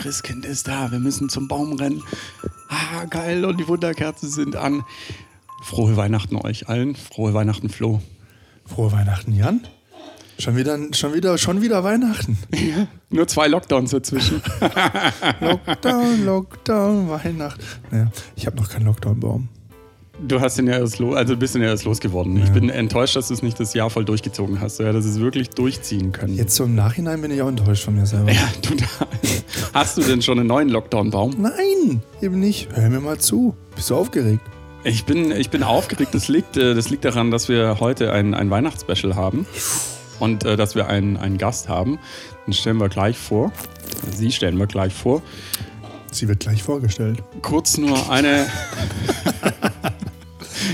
Christkind ist da, wir müssen zum Baum rennen. Ah, geil, und die Wunderkerzen sind an. Frohe Weihnachten euch allen, frohe Weihnachten Flo. Frohe Weihnachten, Jan. Schon wieder, schon wieder, schon wieder Weihnachten. Ja, nur zwei Lockdowns dazwischen. Lockdown, Lockdown, Weihnachten. Naja, ich habe noch keinen Lockdown-Baum. Du hast den ja erst los, also bist den ja erst losgeworden. Ich bin enttäuscht, dass du es nicht das Jahr voll durchgezogen hast. Ja, dass es wirklich durchziehen können. Jetzt so im Nachhinein bin ich auch enttäuscht von mir selber. Ja, total. Hast du denn schon einen neuen Lockdown-Baum? Nein, eben nicht. Hör mir mal zu. Bist du aufgeregt? Ich bin, ich bin aufgeregt. Das liegt, äh, das liegt daran, dass wir heute ein, ein Weihnachtsspecial haben und äh, dass wir einen, einen Gast haben. Den stellen wir gleich vor. Sie stellen wir gleich vor. Sie wird gleich vorgestellt. Kurz nur eine,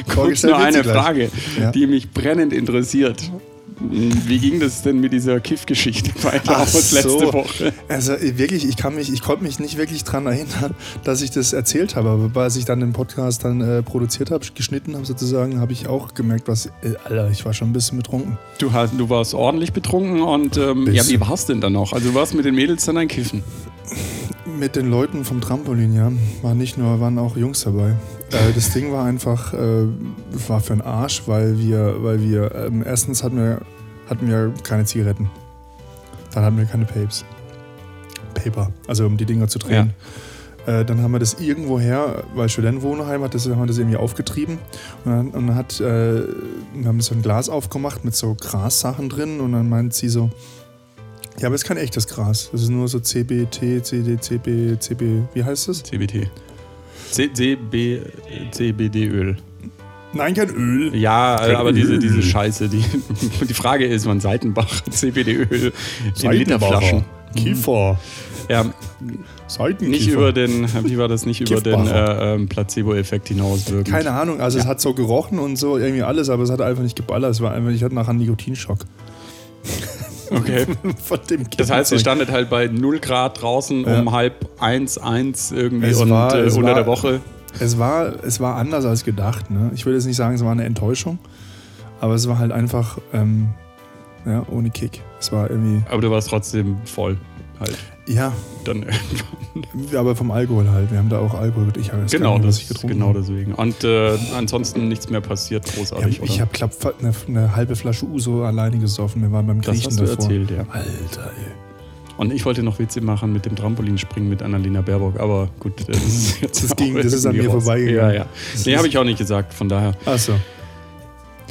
kurz nur eine. Frage, Ja. die mich brennend interessiert. Wie ging das denn mit dieser Kiff-Geschichte weiter aus letzte Woche? Also äh, wirklich, ich kann mich, ich konnte mich nicht wirklich dran erinnern, dass ich das erzählt habe. Aber als ich dann den Podcast dann äh, produziert habe, geschnitten habe sozusagen, habe ich auch gemerkt, was, äh, Alter, ich war schon ein bisschen betrunken. Du, hast, du warst ordentlich betrunken und ähm, ja, wie Bisschen. war's denn dann noch? Also du warst mit den Mädels dann ein Kiffen. Mit den Leuten vom Trampolin, ja, waren nicht nur, waren auch Jungs dabei. Äh, das Ding war einfach, äh, war für den Arsch, weil wir, weil wir, ähm, erstens hatten wir, hatten wir keine Zigaretten. Dann hatten wir keine Papes. Paper, also um die Dinger zu drehen. Äh, dann haben wir das irgendwo her, weil Studentenwohnheim hat das, haben wir das irgendwie aufgetrieben. Und dann, und dann hat, äh, wir haben so ein Glas aufgemacht mit so Grassachen drin und dann meint sie so, ja, aber es ist kein echtes Gras. Das ist nur so CBT, CD, CB, CB, wie heißt das? CBT. C CB, CBD-Öl. Nein, kein Öl. Ja, Kein aber diese, Öl. diese Scheiße. Die, die Frage ist, wann Seitenbach CBD-Öl in Literflaschen. Kiefer. Ja, Seitenkiefer. nicht über den, wie war das, nicht über den äh, ähm, Placebo-Effekt hinaus wirken. Keine Ahnung, also es hat so gerochen und so irgendwie alles, aber es hat einfach nicht geballert. Es war einfach, ich hatte nachher einen Nikotinschock. Okay. Von dem Das heißt, ihr standet halt bei 0 Grad draußen Ja. um halb eins, eins irgendwie Es und war- äh, unter war- der Woche. Es war, es war anders als gedacht. Ne? Ich würde jetzt nicht sagen, es war eine Enttäuschung, aber es war halt einfach ähm, ja, ohne Kick. Es war irgendwie, Aber du warst trotzdem voll. Halt. Ja, Dann irgendwann. aber vom Alkohol halt. Wir haben da auch Alkohol. Ich habe Genau, das, ich getrunken genau deswegen. Und äh, ansonsten nichts mehr passiert, Ja, großartig, ich oder? habe glaub, eine, eine halbe Flasche Uso alleine gesoffen. Wir waren beim das Griechen hast du davor. erzählt, ja. Alter, ey. Und ich wollte noch Witze machen mit dem Trampolinspringen mit Annalena Baerbock, aber gut, das ist jetzt Das ging- das ist an mir raus. vorbeigegangen. Ja, ja. Nee, habe ich auch nicht gesagt, von daher. Achso.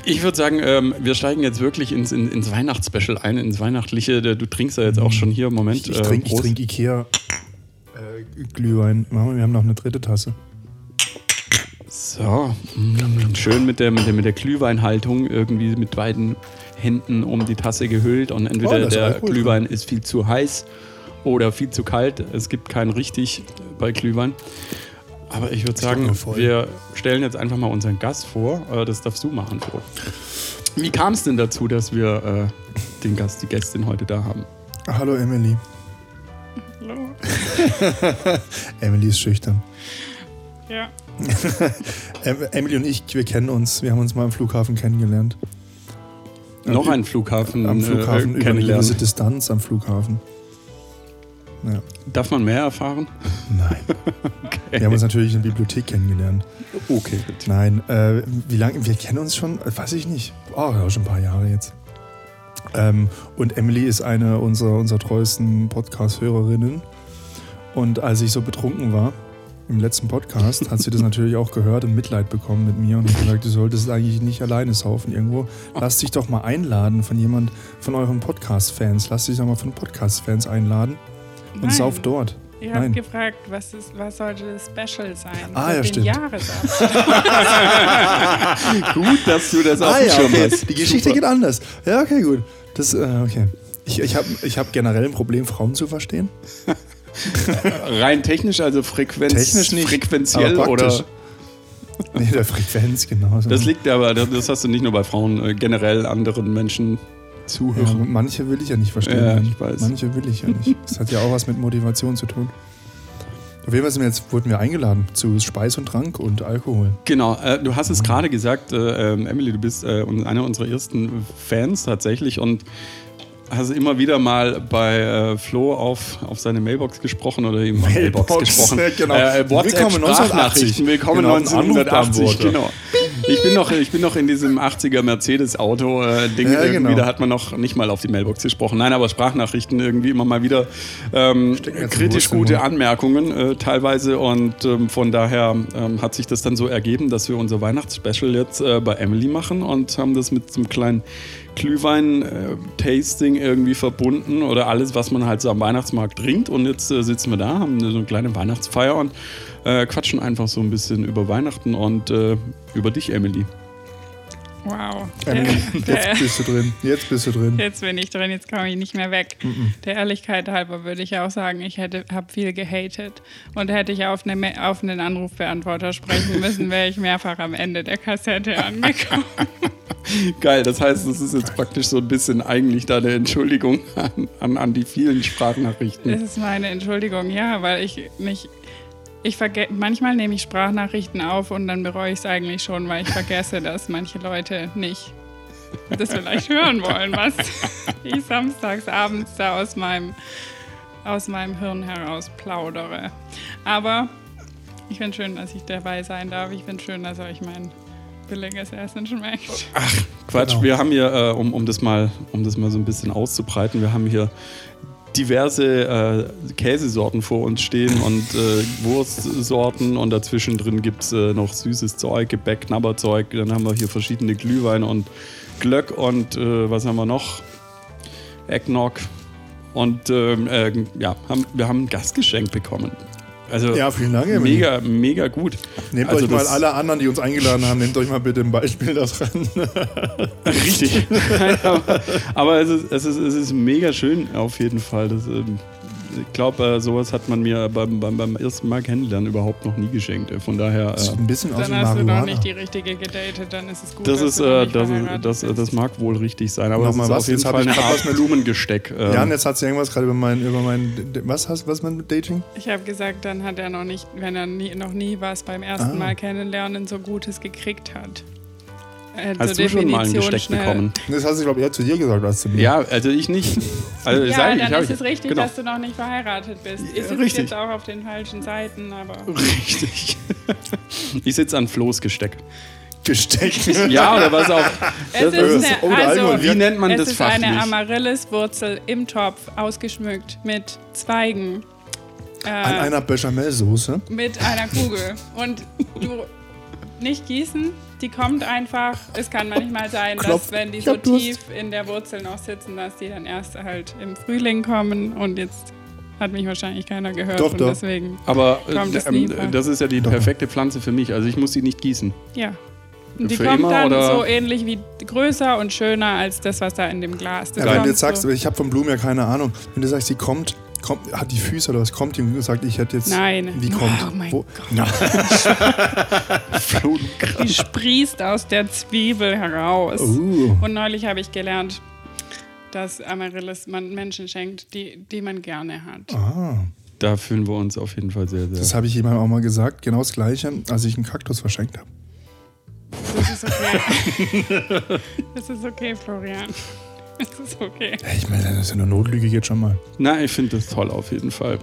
Ich würde sagen, ähm, wir steigen jetzt wirklich ins, in, ins Weihnachtsspecial ein, ins Weihnachtliche. Du trinkst ja jetzt auch schon hier, Moment. Ich, ich äh, trinke Prost. trink Ikea äh, Glühwein. Wir haben noch eine dritte Tasse. So, mm, schön mit der, mit, der, mit der Glühweinhaltung, irgendwie mit beiden Händen um die Tasse gehüllt und Oh, entweder ist der Glühwein ist viel zu heiß oder viel zu kalt. Es gibt keinen richtig bei Glühwein. Aber ich würde sagen, wir stellen jetzt einfach mal unseren Gast vor. Äh, Das darfst du machen, Flo. Wie kam es denn dazu, dass wir äh, den Gast, die Gästin heute da haben? Hallo Emily. Hallo. Emily ist schüchtern. Ja. Em Emily und ich, wir kennen uns. Wir haben uns mal am Flughafen kennengelernt. Noch Am- ein Flughafen, Am Flughafen äh, über eine gewisse. Distanz am Flughafen. Ja. Darf man mehr erfahren? Nein. Wir haben uns natürlich in der Bibliothek kennengelernt. Okay, gut. Nein, äh, wie lange? Wir kennen uns schon, äh, weiß ich nicht. Oh, ja, schon ein paar Jahre jetzt. Ähm, und Emily ist eine unserer, unserer treuesten Podcast-Hörerinnen. Und als ich so betrunken war im letzten Podcast, hat sie das natürlich auch gehört und Mitleid bekommen mit mir und hat gesagt, du solltest eigentlich nicht alleine saufen irgendwo. Lass dich doch mal einladen von jemand, von euren Podcast-Fans. Lass dich doch mal von Podcast-Fans einladen und Nein. sauf dort. Ihr Nein. habt gefragt, was, ist, was sollte das Special sein? Ah, Für ja, den stimmt. Gut, dass du das auf Ah ja, Schirm okay. hast. Die Geschichte geht anders. Ja, okay, gut. Das, äh, okay. Ich, ich habe ich hab generell ein Problem, Frauen zu verstehen. Rein technisch, also Frequenz, Technisch nicht, frequenziell oder? Nee, der Frequenz, genau. Das liegt aber, das hast du nicht nur bei Frauen, äh, generell anderen Menschen ja, zuhören. manche will ich ja nicht verstehen. Ja, ich weiß. Manche will ich ja nicht. Das hat ja auch was mit Motivation zu tun. Auf jeden Fall sind wir jetzt, wurden wir eingeladen zu Speis und Trank und Alkohol. Genau, äh, du hast es gerade gesagt, äh, ähm, Emily, du bist äh, un- eine unserer ersten Fans tatsächlich und hast immer wieder mal bei äh, Flo auf, auf seine Mailbox gesprochen oder ihm Mailbox, Mailbox, gesprochen. ja, genau. Äh, WhatsApp Willkommen Sprachnachrichten. 1980. Willkommen Genau, ein 1980. Anrufbeantworter. Genau. Ich bin noch, ich bin noch in diesem 80er Mercedes-Auto äh, Ding Ja, irgendwie. genau. Da hat man noch nicht mal auf die Mailbox gesprochen. Nein, aber Sprachnachrichten irgendwie immer mal wieder ähm, jetzt kritisch gute. Anmerkungen äh, teilweise und ähm, von daher ähm, hat sich das dann so ergeben, dass wir unser Weihnachtsspecial jetzt äh, bei Emily machen und haben das mit so einem kleinen Glühwein-Tasting irgendwie verbunden oder alles, was man halt so am Weihnachtsmarkt trinkt. Und jetzt äh, sitzen wir da, haben so eine kleine Weihnachtsfeier und äh, quatschen einfach so ein bisschen über Weihnachten und äh, über dich, Emily. Wow. Emily, der, jetzt bist du drin. Jetzt bist du drin. jetzt bin ich drin, jetzt komme ich nicht mehr weg. Der Ehrlichkeit halber würde ich auch sagen, ich hätte habe viel gehatet. Und hätte ich auf, eine, auf einen Anrufbeantworter sprechen müssen, wäre ich mehrfach am Ende der Kassette angekommen. Geil, das heißt, das ist jetzt praktisch so ein bisschen eigentlich deine Entschuldigung an, an, an die vielen Sprachnachrichten. Das ist meine Entschuldigung, ja, weil ich nicht. Ich verge manchmal nehme ich Sprachnachrichten auf und dann bereue ich es eigentlich schon, weil ich vergesse, dass manche Leute nicht das vielleicht hören wollen, was ich samstags abends da aus meinem, aus meinem Hirn heraus plaudere. Aber ich finde schön, dass ich dabei sein darf. Ich finde schön, dass euch mein billiges Essen schmeckt. Quatsch, Genau. wir haben hier, äh, um, um, das mal, um das mal so ein bisschen auszubreiten, wir haben hier diverse äh, Käsesorten vor uns stehen und äh, Wurstsorten und dazwischen drin gibt es äh, noch süßes Zeug, Gebäck, Knabberzeug. Dann haben wir hier verschiedene Glühweine und Glöck und äh, was haben wir noch? Eggnog. Und ähm, äh, ja, haben, wir haben ein Gastgeschenk bekommen. Also Ja, vielen Dank, Emily. mega, mega gut. Nehmt also euch mal alle anderen, die uns eingeladen haben, nehmt euch mal bitte ein Beispiel daran. Richtig. Nein, aber aber es, ist, es, ist, es ist mega schön auf jeden Fall. Das, ähm, ich glaube, äh, sowas hat man mir beim, beim, beim ersten Mal kennenlernen überhaupt noch nie geschenkt. Äh, Von daher, Sieht äh, ein bisschen aus Dann hast du noch Marihuana. nicht die richtige gedatet, dann ist es gut. das, ist, äh, das, das, bist. das mag wohl richtig sein. Aber Nochmal ist was, auf jeden Fall mit- Blumengesteck. äh, Jan, jetzt hat sie irgendwas gerade über mein, über mein, was hast was mit Dating? Ich habe gesagt, dann hat er noch nicht, wenn er nie, noch nie was beim ersten Ah. Mal kennenlernen so Gutes gekriegt hat. Äh, Hast du schon mal ein Definition Gesteck schnell- bekommen? Das hast du, glaube ich, eher zu dir gesagt als zu mir. Ja, also ich nicht. Also Ja, ich, dann hab ist ich- es richtig, genau. dass du noch nicht verheiratet bist. Ich sitze richtig. jetzt auch auf den falschen Seiten, aber Richtig. Ich sitze an Flo's Gesteck. Gesteckt. Ja, oder was auch. es das- ist das- eine, oh, also. Wie nennt man es das ist eine fachlich? Amarylliswurzel im Topf, ausgeschmückt mit Zweigen. Äh, An einer Bechamelsoße. mit einer Kugel. Und du nicht gießen, die kommt einfach. Es kann manchmal sein, Klopf. dass wenn die so tief in der Wurzel noch sitzen, dass die dann erst halt im Frühling kommen und jetzt hat mich wahrscheinlich keiner gehört Doch, und doch. deswegen, Aber äh, ähm, das ist ja die perfekte Pflanze für mich. Also ich muss sie nicht gießen. ja. Und die Für kommt immer, dann oder? so ähnlich wie größer und schöner als das, was da in dem Glas ist. Ja, wenn du jetzt sagst, ich habe von Blumen ja keine Ahnung. Wenn du sagst, sie kommt, kommt hat die Füße oder was kommt die und sagt, ich hätte jetzt. Nein. Wie kommt? Oh mein Wo- Gott. Die sprießt aus der Zwiebel heraus. uh. Und neulich habe ich gelernt, dass Amaryllis man Menschen schenkt, die, die man gerne hat. ah, Da fühlen wir uns auf jeden Fall sehr, sehr. das habe ich jemandem auch mal gesagt. Genau das Gleiche, als ich einen Kaktus verschenkt habe. Das ist okay. Das ist okay, Florian. Das ist okay. Ich meine, das ist ja eine Notlüge jetzt schon mal. Na, ich finde das toll auf jeden Fall.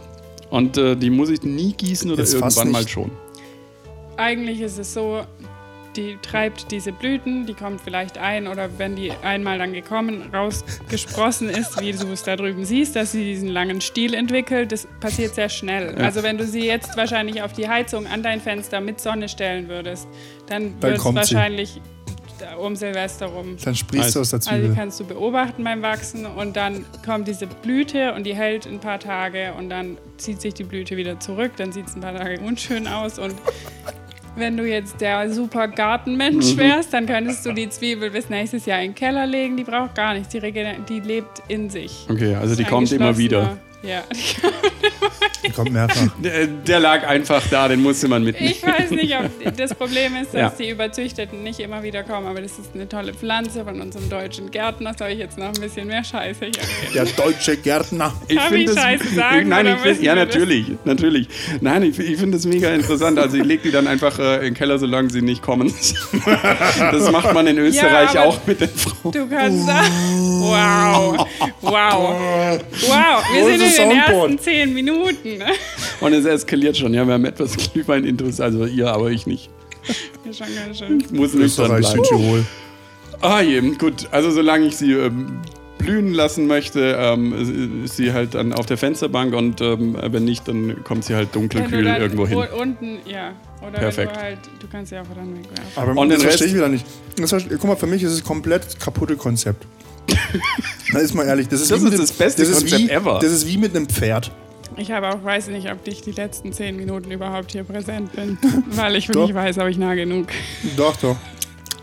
Und äh, die muss ich nie gießen oder Jetzt irgendwann mal schon. Eigentlich ist es so, die treibt diese Blüten, die kommt vielleicht ein oder wenn die einmal dann gekommen, rausgesprossen ist, wie du es da drüben siehst, dass sie diesen langen Stiel entwickelt, das passiert sehr schnell. Ja. Also wenn du sie jetzt wahrscheinlich auf die Heizung an dein Fenster mit Sonne stellen würdest, dann, Dann wird es kommt sie. Um Silvester rum. Dann sprießt du aus der Also die Zwiebel. kannst du beobachten beim Wachsen und dann kommt diese Blüte und die hält ein paar Tage und dann zieht sich die Blüte wieder zurück, dann sieht es ein paar Tage unschön aus und wenn du jetzt der super Mhm. Gartenmensch wärst, dann könntest du die Zwiebel bis nächstes Jahr in den Keller legen, die braucht gar nichts, die, die lebt in sich. Okay, also die kommt immer wieder. Ja, die kommt immer Der kommt mehrfach. Der, der lag einfach da, den musste man mitnehmen. Ich weiß nicht, ob das Problem ist, dass Ja. die Überzüchteten nicht immer wieder kommen, aber das ist eine tolle Pflanze von unserem deutschen Gärtner. Soll ich jetzt noch ein bisschen mehr Scheiße hier reden? Der deutsche Gärtner. Ich Darf ich Scheiße sagen, Nein, ich find, ja, wir das- natürlich, natürlich. Nein, ich, ich finde das mega interessant. Also ich lege die dann einfach äh, in den Keller, solange sie nicht kommen. Das macht man in Österreich aber- auch mit den Frauen. Du kannst da. Wow. Wow. Wow. Wir sind in den das ersten zehn Minuten. Ne? Und es eskaliert schon. Ja, wir haben etwas Glühwein interessiert. Also ihr, aber ich nicht. Ja, schon ganz schön. Ich muss nicht Österreich. Südtirol. Ah, eben, gut. Also solange ich sie ähm, blühen lassen möchte, ähm, ist sie halt dann auf der Fensterbank und ähm, wenn nicht, dann kommt sie halt Wenn dunkelkühl du dann irgendwo hin. Unten, ja. Oder Perfekt. wenn du halt, du kannst sie auch dann wegwerfen. Aber Und das den verstehe Rest- ich wieder nicht. Das guck mal, für mich ist es komplett kaputte Konzept. Da ist mal ehrlich. Das ist, Das ist dem- das beste das ist Konzept wie, ever. Das ist wie mit einem Pferd. Ich habe auch, weiß nicht, ob ich die letzten zehn Minuten überhaupt hier präsent bin, weil ich nicht weiß, ob ich nah genug. Doch, doch.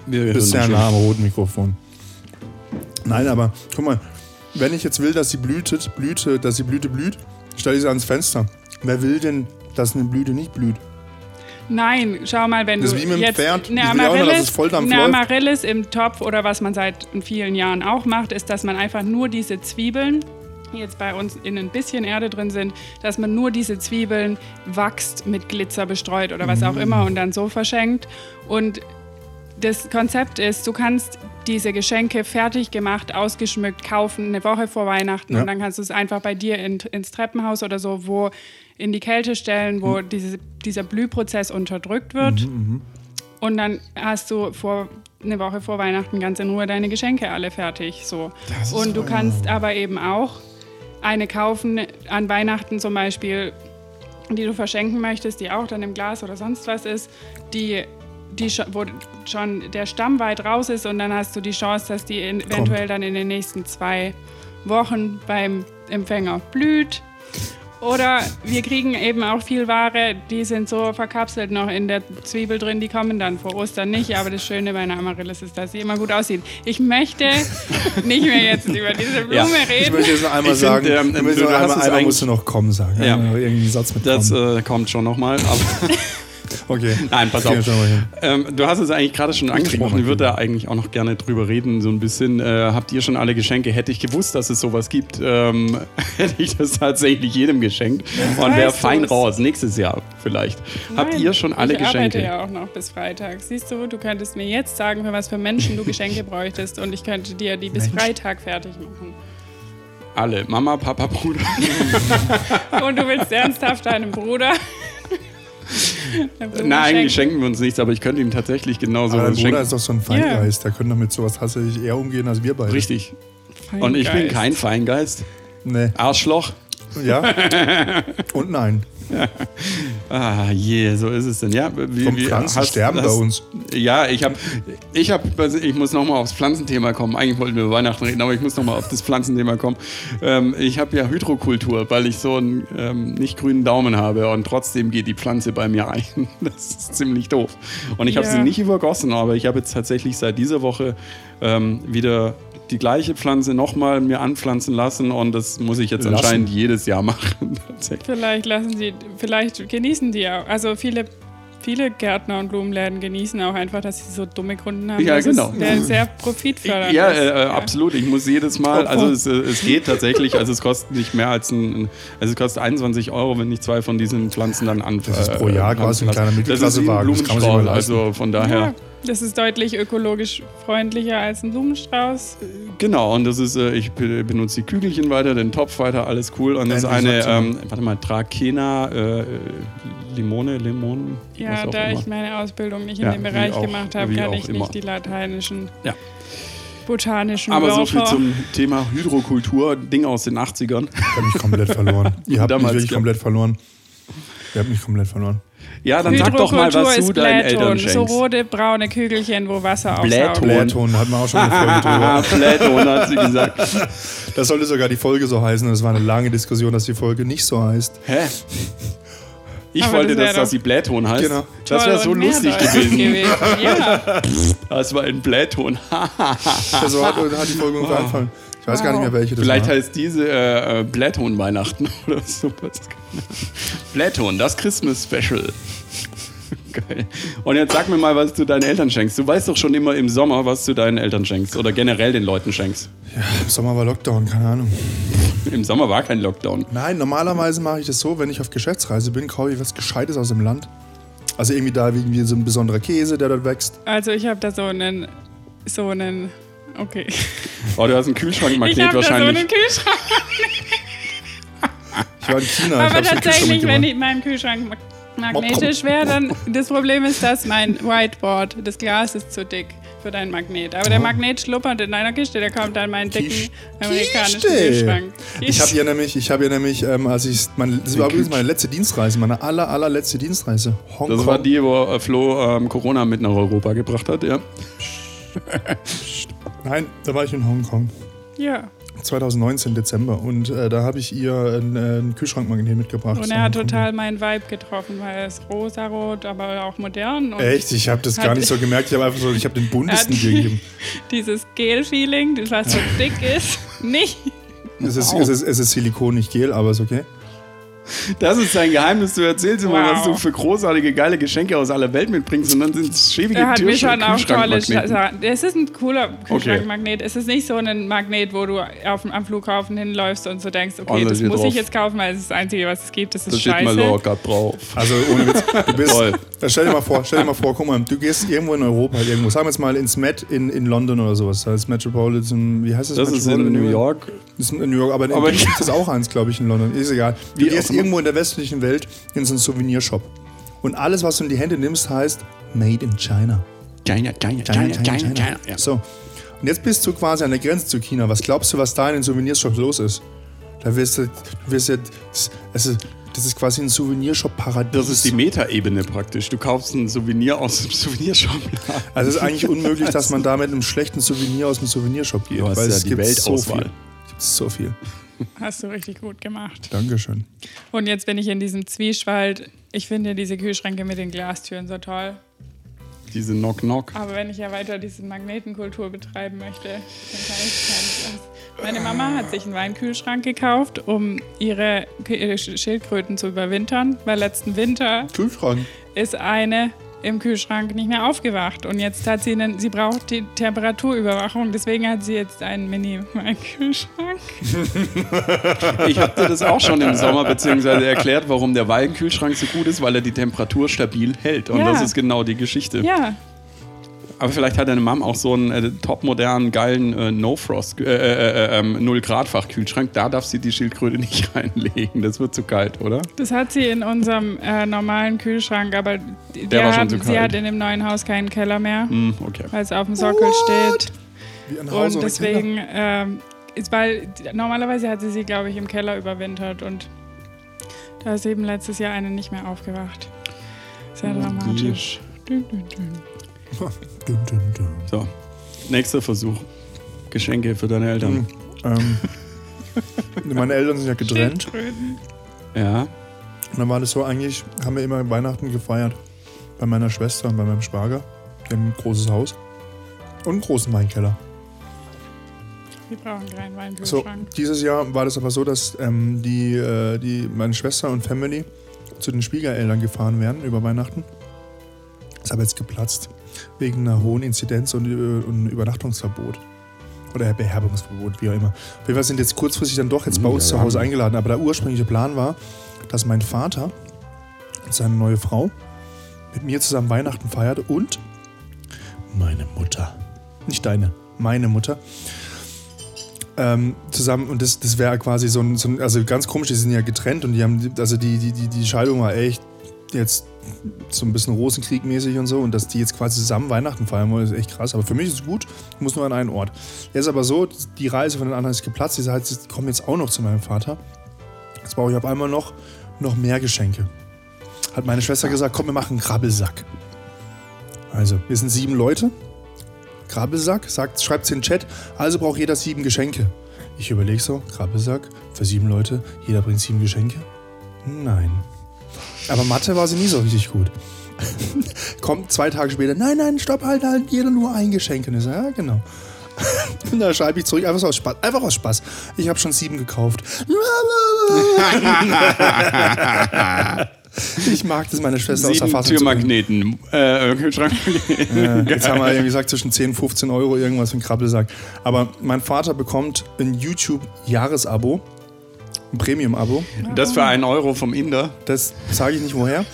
Wir bist sehr schon. nah am roten Mikrofon. Nein, aber guck mal, wenn ich jetzt will, dass sie blühtet, Blüte, dass die Blüte blüht, stelle ich sie ans Fenster. Wer will denn, dass eine Blüte nicht blüht? Nein, schau mal, wenn Das du ist wie mit dem jetzt Pferd. eine Ich will ja auch nur, dass Amaryllis, es Volldampf eine. Amaryllis im Topf oder was man seit vielen Jahren auch macht, ist, dass man einfach nur diese Zwiebeln, jetzt bei uns in ein bisschen Erde drin sind, dass man nur diese Zwiebeln wachst, mit Glitzer bestreut oder was auch Mm. immer und dann so verschenkt. Und das Konzept ist, du kannst diese Geschenke fertig gemacht, ausgeschmückt kaufen, eine Woche vor Weihnachten Ja. und dann kannst du es einfach bei dir in, ins Treppenhaus oder so, wo in die Kälte stellen, wo diese, dieser Blühprozess unterdrückt wird. Und dann hast du vor eine Woche vor Weihnachten ganz in Ruhe deine Geschenke alle fertig. So. Und du kannst aber eben auch eine kaufen an Weihnachten zum Beispiel, die du verschenken möchtest, die auch dann im Glas oder sonst was ist, die, die wo schon der Stamm weit raus ist und dann hast du die Chance, dass die eventuell dann in den nächsten zwei Wochen beim Empfänger blüht. Oder wir kriegen eben auch viel Ware, die sind so verkapselt noch in der Zwiebel drin, die kommen dann vor Ostern nicht. Aber das Schöne bei einer Amaryllis ist, dass sie immer gut aussieht. Ich möchte nicht mehr jetzt über diese Blume Ja. Ich reden. möchte jetzt noch einmal Ich find, sagen, ähm, ich möchte du noch hast einmal, es einmal musst du noch kommen sagen. Ja. Noch Irgendeinen Satz mit Das kommen. äh, kommt schon nochmal. Okay. Nein, pass auf. Ähm, du hast es eigentlich gerade schon angesprochen. Ich würde da eigentlich auch noch gerne drüber reden, so ein bisschen. Äh, habt ihr schon alle Geschenke? Hätte ich gewusst, dass es sowas gibt, ähm, hätte ich das tatsächlich jedem geschenkt und wäre fein du's. raus. Nächstes Jahr vielleicht. Habt Nein, ihr schon alle ich arbeite Geschenke? ja auch noch bis Freitag. Siehst du, du könntest mir jetzt sagen, für was für Menschen du Geschenke bräuchtest und ich könnte dir die bis Freitag fertig machen. Alle. Mama, Papa, Bruder. Und du willst ernsthaft deinem Bruder. Blume Nein, eigentlich schenken? wir uns nichts, aber ich könnte ihm tatsächlich genauso Aber dein was Bruder schenken. ist doch so ein Feingeist. Der könnte mit sowas tatsächlich eher umgehen als wir beide. Richtig. Und ich bin Feingeist. kein Feingeist. Nee. Arschloch. Ja. Und nein. Ah, je, so ist es denn. Ja, wie, Vom wie, Pflanzen sterben bei uns. Ja, ich habe, ich habe, ich muss nochmal aufs Pflanzenthema kommen. Eigentlich wollten wir über Weihnachten reden, aber ich muss nochmal auf das Pflanzenthema kommen. Ähm, ich habe ja Hydrokultur, weil ich so einen ähm, nicht grünen Daumen habe und trotzdem geht die Pflanze bei mir ein. Das ist ziemlich doof. Und ich habe Ja. sie nicht übergossen, aber ich habe jetzt tatsächlich seit dieser Woche ähm, wieder die gleiche Pflanze nochmal mir anpflanzen lassen und das muss ich jetzt Lassen? anscheinend jedes Jahr machen. Vielleicht lassen sie, vielleicht genießen die auch. Also viele, viele Gärtner und Blumenläden genießen auch einfach, dass sie so dumme Kunden haben. Ja, das genau. Ist, der sehr profitfördernd Ja, ist. äh, äh, absolut. Ich muss jedes Mal, also es, äh, es geht tatsächlich, also es kostet nicht mehr als ein, also es kostet 21 Euro, wenn ich zwei von diesen Pflanzen dann an. Das ist pro Jahr quasi ein kleiner Das ist ein Mittelklassewagen. Das sich mal Blumenstrauß, also von daher. Ja, das ist deutlich ökologisch freundlicher als ein Blumenstrauß. Genau, und das ist, äh, ich be- benutze die Kügelchen weiter, den Topf weiter, alles cool. Und das ist eine, ähm, warte mal, Trakena äh, Limone, Limon, was Ja, auch da immer. ich meine Ausbildung nicht Ja, in dem Bereich auch- gemacht habe, kann ich immer. nicht die lateinischen, Ja. botanischen Aber so Wörter. viel zum Thema Hydrokultur, Ding aus den 80ern. Ich habe mich komplett verloren. Ihr habt mich Damals, wirklich ja. komplett verloren. Ihr habt mich komplett verloren. Ja, dann sag doch mal, was ist deinen Blähton, Eltern so schenkst. rote, braune Kügelchen, wo Wasser aufsaugt. Blähton hatten wir auch schon eine Folge Ah, drüber. Blähton hat sie gesagt. Das sollte sogar die Folge so heißen. Und es war eine lange Diskussion, dass die Folge nicht so heißt. Hä? Ich Aber wollte, das dass das die Blähton heißt. Genau. Das wäre so lustig mehrdeutig gewesen. Ja, Das war ein Blähton. Das war, hat die Folge Ah. angefangen. Ich weiß gar nicht mehr, welche das Vielleicht war. heißt diese äh, äh, Blätton-Weihnachten oder sowas. Blätton, das Christmas Special. Geil. Und jetzt sag mir mal, was du deinen Eltern schenkst. Du weißt doch schon immer im Sommer, was du deinen Eltern schenkst oder generell den Leuten schenkst. Im Sommer war Lockdown, keine Ahnung. Im Sommer war kein Lockdown. Nein, normalerweise mache ich das so, wenn ich auf Geschäftsreise bin, kaufe ich was Gescheites aus dem Land. Also irgendwie da irgendwie so ein besonderer Käse, der dort wächst. Also ich habe da so einen, so einen, okay. Oh, du hast einen Ich Kühlschrankmagnet habe da so wahrscheinlich. einen Kühlschrank. Ich war in China, Aber ich habe so Kühlschrank tatsächlich, wenn ich, mein Kühlschrank mag- magnetisch wäre, dann das Problem ist, dass mein Whiteboard, das Glas ist zu dick für deinen Magnet. Aber der Magnet schluppert in deiner Kiste, der kommt an meinen dicken Kisch- amerikanischen Kiste. Kühlschrank. Ich habe ja nämlich, ich habe ja nämlich, ähm, als ich, mein, das war übrigens meine letzte Dienstreise, meine aller, allerletzte Dienstreise. Hongkong. Das war die, wo äh, Flo ähm, Corona mit nach Europa gebracht hat, ja. Nein, da war ich in Hongkong. Ja, 2019 Dezember und äh, da habe ich ihr einen, äh, einen Kühlschrankmagnet mitgebracht. und er hat total meinen Vibe getroffen, weil er ist rosarot, aber auch modern. Echt? Ich habe das gar nicht so gemerkt. Ich habe einfach so, ich habe den buntesten gegeben. Dieses Gel-Feeling, das was so dick ist, nicht. Es ist, es, ist, es ist Silikon, nicht Gel, aber ist okay. Das ist dein Geheimnis. Du erzählst immer, Wow. was du für großartige, geile Geschenke aus aller Welt mitbringst und dann sind es schäbige hat mir schon auch tolle. Sachen. Es ist ein cooler Kühlschrankmagnet. Es ist nicht so ein Magnet, wo du auf, am Flughafen hinläufst und so denkst, okay, Alles das muss drauf. ich jetzt kaufen, weil es ist das Einzige, was es gibt. Das ist Da steht mal scheiße. locker drauf. Also ohne Witz. Du bist, Toll. Stell dir mal vor, stell dir mal vor, guck mal, du gehst irgendwo in Europa, halt irgendwo, sagen wir jetzt mal ins Met in, in London oder sowas. Das heißt Metropolitan, wie heißt das? Das ist in New York. Das ist in New York, aber in Aber- England gibt es auch eins, glaube ich, in London. Ist egal. Du Wie gehst. Irgendwo in der westlichen Welt in so einen Souvenirshop. Und alles, was du in die Hände nimmst, heißt Made in China. China, China, China, China, China. Ja. So. Und jetzt bist du quasi an der Grenze zu China. Was glaubst du, was da in den Souvenirshops los ist? Da wirst du, du wirst ja, das, ist, das ist quasi ein Souvenirshop-Paradies. Das ist die Metaebene praktisch. Du kaufst ein Souvenir aus dem Souvenirshop. Also es ist eigentlich unmöglich, dass man da mit einem schlechten Souvenir aus dem Souvenirshop geht. Du hast weil ja es die gibt so Weltauswahl. viel. Es gibt so viel. Hast du richtig gut gemacht. Dankeschön. Und jetzt bin ich in diesem Zwiespalt. Ich finde diese Kühlschränke mit den Glastüren so toll. Diese Knock-Knock. Aber wenn ich ja weiter diese Magnetenkultur betreiben möchte, dann kann ich keinen. Meine Mama hat sich einen Weinkühlschrank gekauft, um ihre Schildkröten zu überwintern, weil letzten Winter Kühlschrank. ist eine im Kühlschrank nicht mehr aufgewacht. Und jetzt hat sie einen, sie braucht die Temperaturüberwachung, deswegen hat sie jetzt einen Mini-Weinkühlschrank. Ich habe dir das auch schon im Sommer beziehungsweise erklärt, warum der Weinkühlschrank so gut ist, weil er die Temperatur stabil hält. Und Ja. das ist genau die Geschichte. Ja, Aber vielleicht hat deine Mom auch so einen äh, topmodernen, geilen äh, No-Frost, äh, äh, äh, ähm, Null-Grad-Fachkühlschrank. Da darf sie die Schildkröte nicht reinlegen. Das wird zu kalt, oder? das hat sie in unserem äh, normalen Kühlschrank, aber Der die war schon haben, zu sie kalt. hat in dem neuen Haus keinen Keller mehr, Hm, okay. weil es auf dem Sockel steht. Wie ein Haus Und deswegen, ähm, ist, weil normalerweise hatte sie, glaube ich, im Keller überwintert und da ist eben letztes Jahr eine nicht mehr aufgewacht. Sehr Oh, dramatisch. Dün, dün, dün. So, nächster Versuch. Geschenke für deine Eltern. Ähm, meine Eltern sind ja getrennt. Ja. Und dann war das so, eigentlich haben wir immer Weihnachten gefeiert. Bei meiner Schwester und bei meinem Schwager. Die haben ein großes Haus. Und einen großen Weinkeller. Wir brauchen keinen So, Weinkühlschrank. dieses Jahr war das aber so, dass ähm, die, äh, die, meine Schwester und Family zu den Schwiegereltern gefahren wären über Weihnachten. Ist aber jetzt geplatzt. Wegen einer hohen Inzidenz und, äh, und Übernachtungsverbot. Oder Beherbergungsverbot, wie auch immer. Fall sind jetzt kurzfristig dann doch jetzt bei Hm, uns ja, zu Hause ja. eingeladen. Aber der ursprüngliche Plan war, dass mein Vater und seine neue Frau mit mir zusammen Weihnachten feiert und meine Mutter. Nicht deine, meine Mutter. Ähm, zusammen und das, das wäre quasi so ein, so ein, also ganz komisch, die sind ja getrennt und die haben, also die, die, die, die Scheidung war echt jetzt so ein bisschen Rosenkrieg-mäßig und so und dass die jetzt quasi zusammen Weihnachten feiern wollen, ist echt krass. Aber für mich ist es gut, ich muss nur an einen Ort. Jetzt aber so, die Reise von den anderen ist geplatzt, die heißt, sie kommen jetzt auch noch zu meinem Vater. Jetzt brauche ich auf einmal noch, noch mehr Geschenke. Hat meine Schwester gesagt, komm, wir machen einen Krabbelsack. Also, wir sind sieben Leute. Krabbelsack, sagt, schreibt in den Chat, also braucht jeder sieben Geschenke. Ich überlege so, Krabbelsack, für sieben Leute, jeder bringt sieben Geschenke? Nein. Aber Mathe war sie nie so richtig gut. Kommt zwei Tage später, nein, nein, stopp, halt, halt, jeder nur ein Geschenk. Und ich so, ja, genau. Und da schreibe ich zurück, einfach so aus Spaß. Einfach aus Spaß. Ich habe schon sieben gekauft. ich mag das, meine Schwester aus der Sieben Fassung. Türmagneten. Äh, Kühlschrank. Ja, jetzt haben wir gesagt zwischen 10 und 15 Euro irgendwas für einen Krabbelsack. Aber mein Vater bekommt ein YouTube-Jahresabo, ein Premium-Abo. Das für einen Euro vom Inder. Das sage ich nicht woher.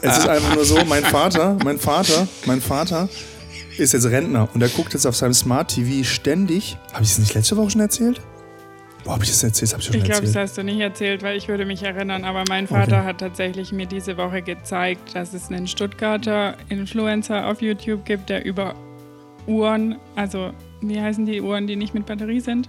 Es ist einfach nur so, mein Vater, mein Vater, mein Vater ist jetzt Rentner und er guckt jetzt auf seinem Smart TV ständig. Habe ich das nicht letzte Woche schon erzählt? Wo habe ich das erzählt? Das habe ich Ich glaube, das hast du nicht erzählt, weil ich würde mich erinnern, aber mein Vater hat tatsächlich mir diese Woche gezeigt, dass es einen Stuttgarter Influencer auf YouTube gibt, der über Uhren, also wie heißen die Uhren, die nicht mit Batterie sind?